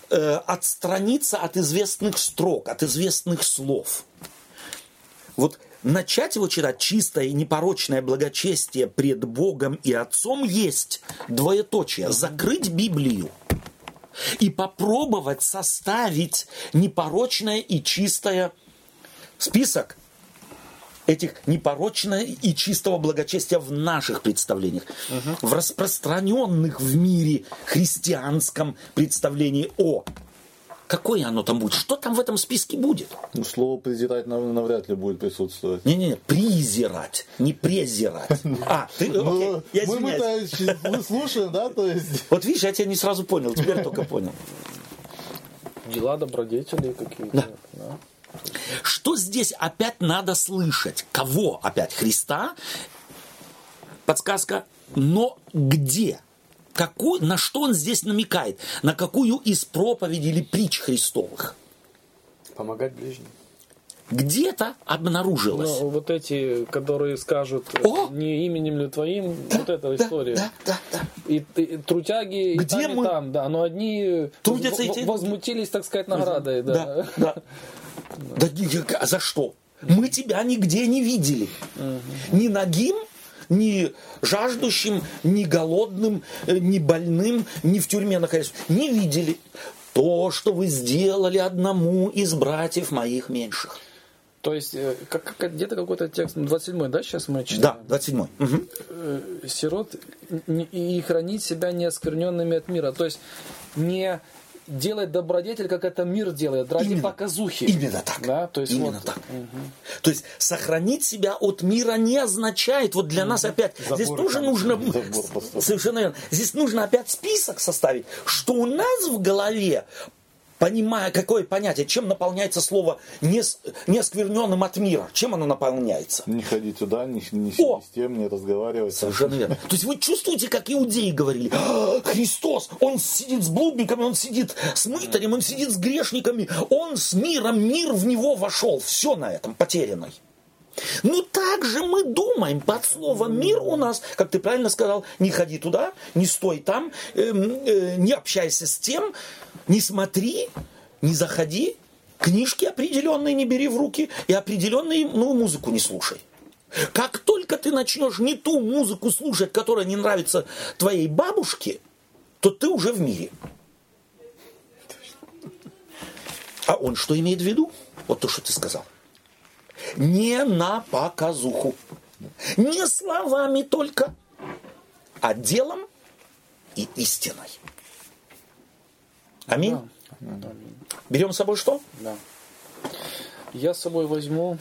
э, отстраниться от известных строк, от известных слов. Вот начать его читать чистое и непорочное благочестие пред Богом и Отцом есть двоеточие. Закрыть Библию и попробовать составить непорочное и чистое список этих непорочного и чистого благочестия в наших представлениях, угу. в распространенных в мире христианском представлении о Какое оно там будет? Что там в этом списке будет? Ну, слово презирать навряд ли будет присутствовать. Не-не-не, презирать, не презирать. А, ты, ну, окей, я Мы, мы слушаем, да, то есть... Вот видишь, я тебя не сразу понял, теперь только понял. Дела добродетели какие-то. Да. Что здесь опять надо слышать? Кого опять? Христа? Подсказка. Но где? какой, на что он здесь намекает? На какую из проповедей или притч Христовых? Помогать ближним. Где-то обнаружилось. Ну, вот эти, которые скажут О! не именем ли твоим, да, вот эта да, история. Да, да, да. И, и трутяги Где и там, мы... и там, да, но одни Трудятся в, эти... возмутились, так сказать, наградой. Да, да. да. Да. А за что? Мы тебя нигде не видели. Угу. Ни нагим, ни жаждущим, ни голодным, э, ни больным, ни в тюрьме находясь, не видели то, что вы сделали одному из братьев моих меньших. То есть, э, как, как, где-то какой-то текст, 27-й, да, сейчас мы читаем? Да, 27-й. Угу. Э, сирот и хранить себя неоскверненными от мира. То есть, не делать добродетель, как это мир делает, ради именно, показухи. Именно так. Да? То есть именно вот, так. Угу. То есть сохранить себя от мира не означает, вот для угу. нас опять, Забор здесь тоже там, нужно, совершенно верно, здесь нужно опять список составить, что у нас в голове понимая, какое понятие, чем наполняется слово не, от мира, чем оно наполняется? Не ходить туда, не, не, О! с тем, не разговаривать. Совершенно верно. То есть вы чувствуете, как иудеи говорили, «А, Христос, он сидит с блудниками, он сидит с мытарем, он сидит с грешниками, он с миром, мир в него вошел, все на этом потерянный. Ну, так же мы думаем под словом «мир» у нас, как ты правильно сказал, не ходи туда, не стой там, э, э, не общайся с тем, не смотри, не заходи, книжки определенные не бери в руки и определенную ну, музыку не слушай. Как только ты начнешь не ту музыку слушать, которая не нравится твоей бабушке, то ты уже в мире. А он что имеет в виду? Вот то, что ты сказал. Не на показуху. Не словами только, а делом и истиной. Аминь. Да. Да. Берем с собой что? Да. Я с собой возьму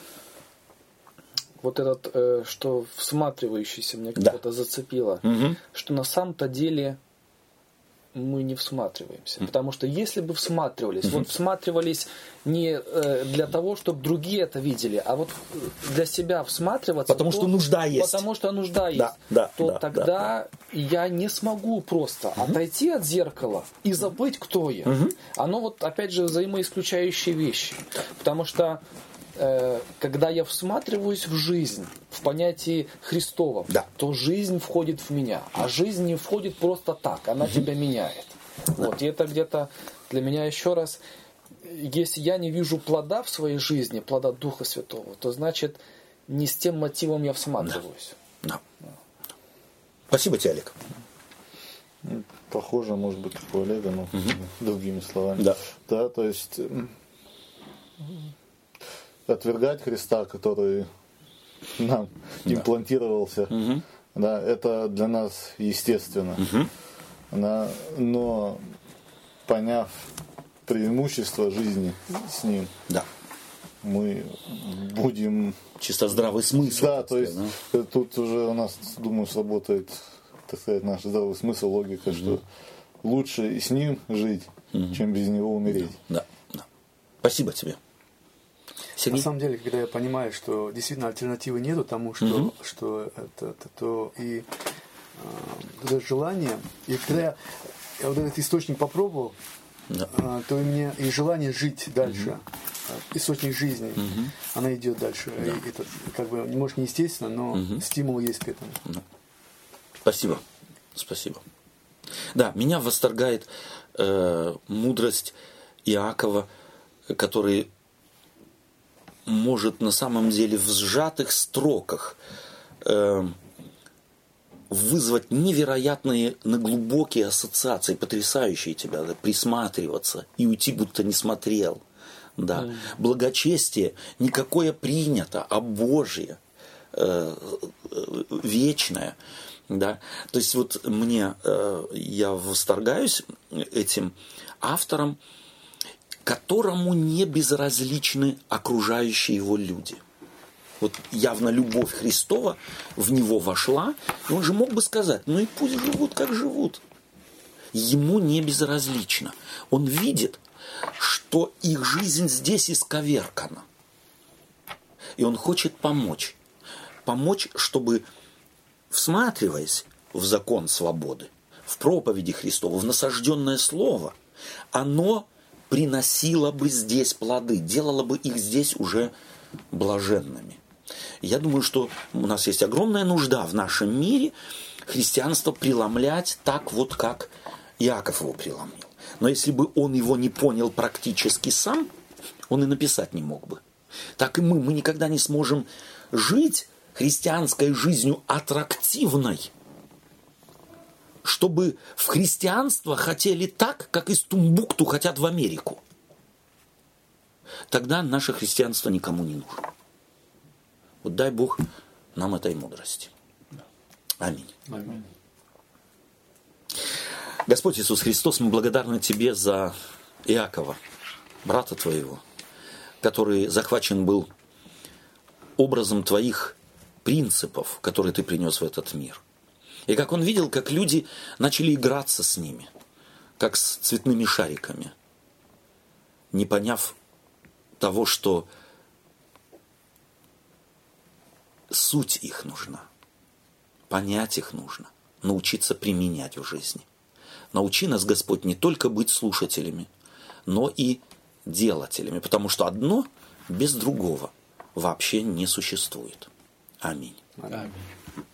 вот этот, э, что всматривающийся мне да. как-то зацепило, угу. что на самом-то деле мы не всматриваемся. Потому что если бы всматривались, вот всматривались не э, для того, чтобы другие это видели, а вот для себя всматриваться. Потому то, что нужда есть. Потому что нужда есть. Да, да, то да, тогда да, я не смогу просто угу. отойти от зеркала и забыть, кто я. Угу. Оно вот, опять же, взаимоисключающие вещи. Потому что Э, когда я всматриваюсь в жизнь, в понятие Христова, да. то жизнь входит в меня. А жизнь не входит просто так, она угу. тебя меняет. Вот, и это где-то для меня еще раз, если я не вижу плода в своей жизни, плода Духа Святого, то значит не с тем мотивом я всматриваюсь. Да. Да. Спасибо тебе, Олег. Похоже, может быть, как у Олега, но угу. другими словами. Да. Да, то есть отвергать Христа, который нам да. имплантировался, угу. да, это для нас естественно. Угу. Да, но поняв преимущество жизни с ним, да. мы будем... Чисто здравый смысл. Да, то есть да? тут уже у нас, думаю, сработает, так сказать, наш здравый смысл, логика, угу. что лучше с ним жить, угу. чем без него умереть. Да, да. Спасибо тебе. Сергей? На самом деле, когда я понимаю, что действительно альтернативы нету тому, что, угу. что это, это, то и э, желание, и когда я, я вот этот источник попробовал, да. э, то и мне и желание жить дальше, угу. источник жизни, угу. она идет дальше. Да. И это как бы, может, не естественно, но угу. стимул есть к этому. Да. Спасибо. Спасибо. Да, меня восторгает э, мудрость Иакова, который может на самом деле в сжатых строках э, вызвать невероятные, на глубокие ассоциации, потрясающие тебя, да, присматриваться и уйти, будто не смотрел. Да. Mm. Благочестие никакое принято, а Божье, э, э, вечное. Да? То есть вот мне, э, я восторгаюсь этим автором, которому не безразличны окружающие его люди. Вот явно любовь Христова в него вошла, и он же мог бы сказать, ну и пусть живут, как живут. Ему не безразлично. Он видит, что их жизнь здесь исковеркана. И он хочет помочь. Помочь, чтобы, всматриваясь в закон свободы, в проповеди Христова, в насажденное слово, оно приносила бы здесь плоды, делала бы их здесь уже блаженными. Я думаю, что у нас есть огромная нужда в нашем мире христианство преломлять так вот, как Иаков его преломил. Но если бы он его не понял практически сам, он и написать не мог бы. Так и мы, мы никогда не сможем жить христианской жизнью аттрактивной, чтобы в христианство хотели так, как из Тумбукту хотят в Америку. Тогда наше христианство никому не нужно. Вот дай Бог нам этой мудрости. Аминь. Аминь. Господь Иисус Христос, мы благодарны Тебе за Иакова, брата Твоего, который захвачен был образом Твоих принципов, которые Ты принес в этот мир – и как он видел, как люди начали играться с ними, как с цветными шариками, не поняв того, что суть их нужна, понять их нужно, научиться применять в жизни. Научи нас, Господь, не только быть слушателями, но и делателями, потому что одно без другого вообще не существует. Аминь. Аминь.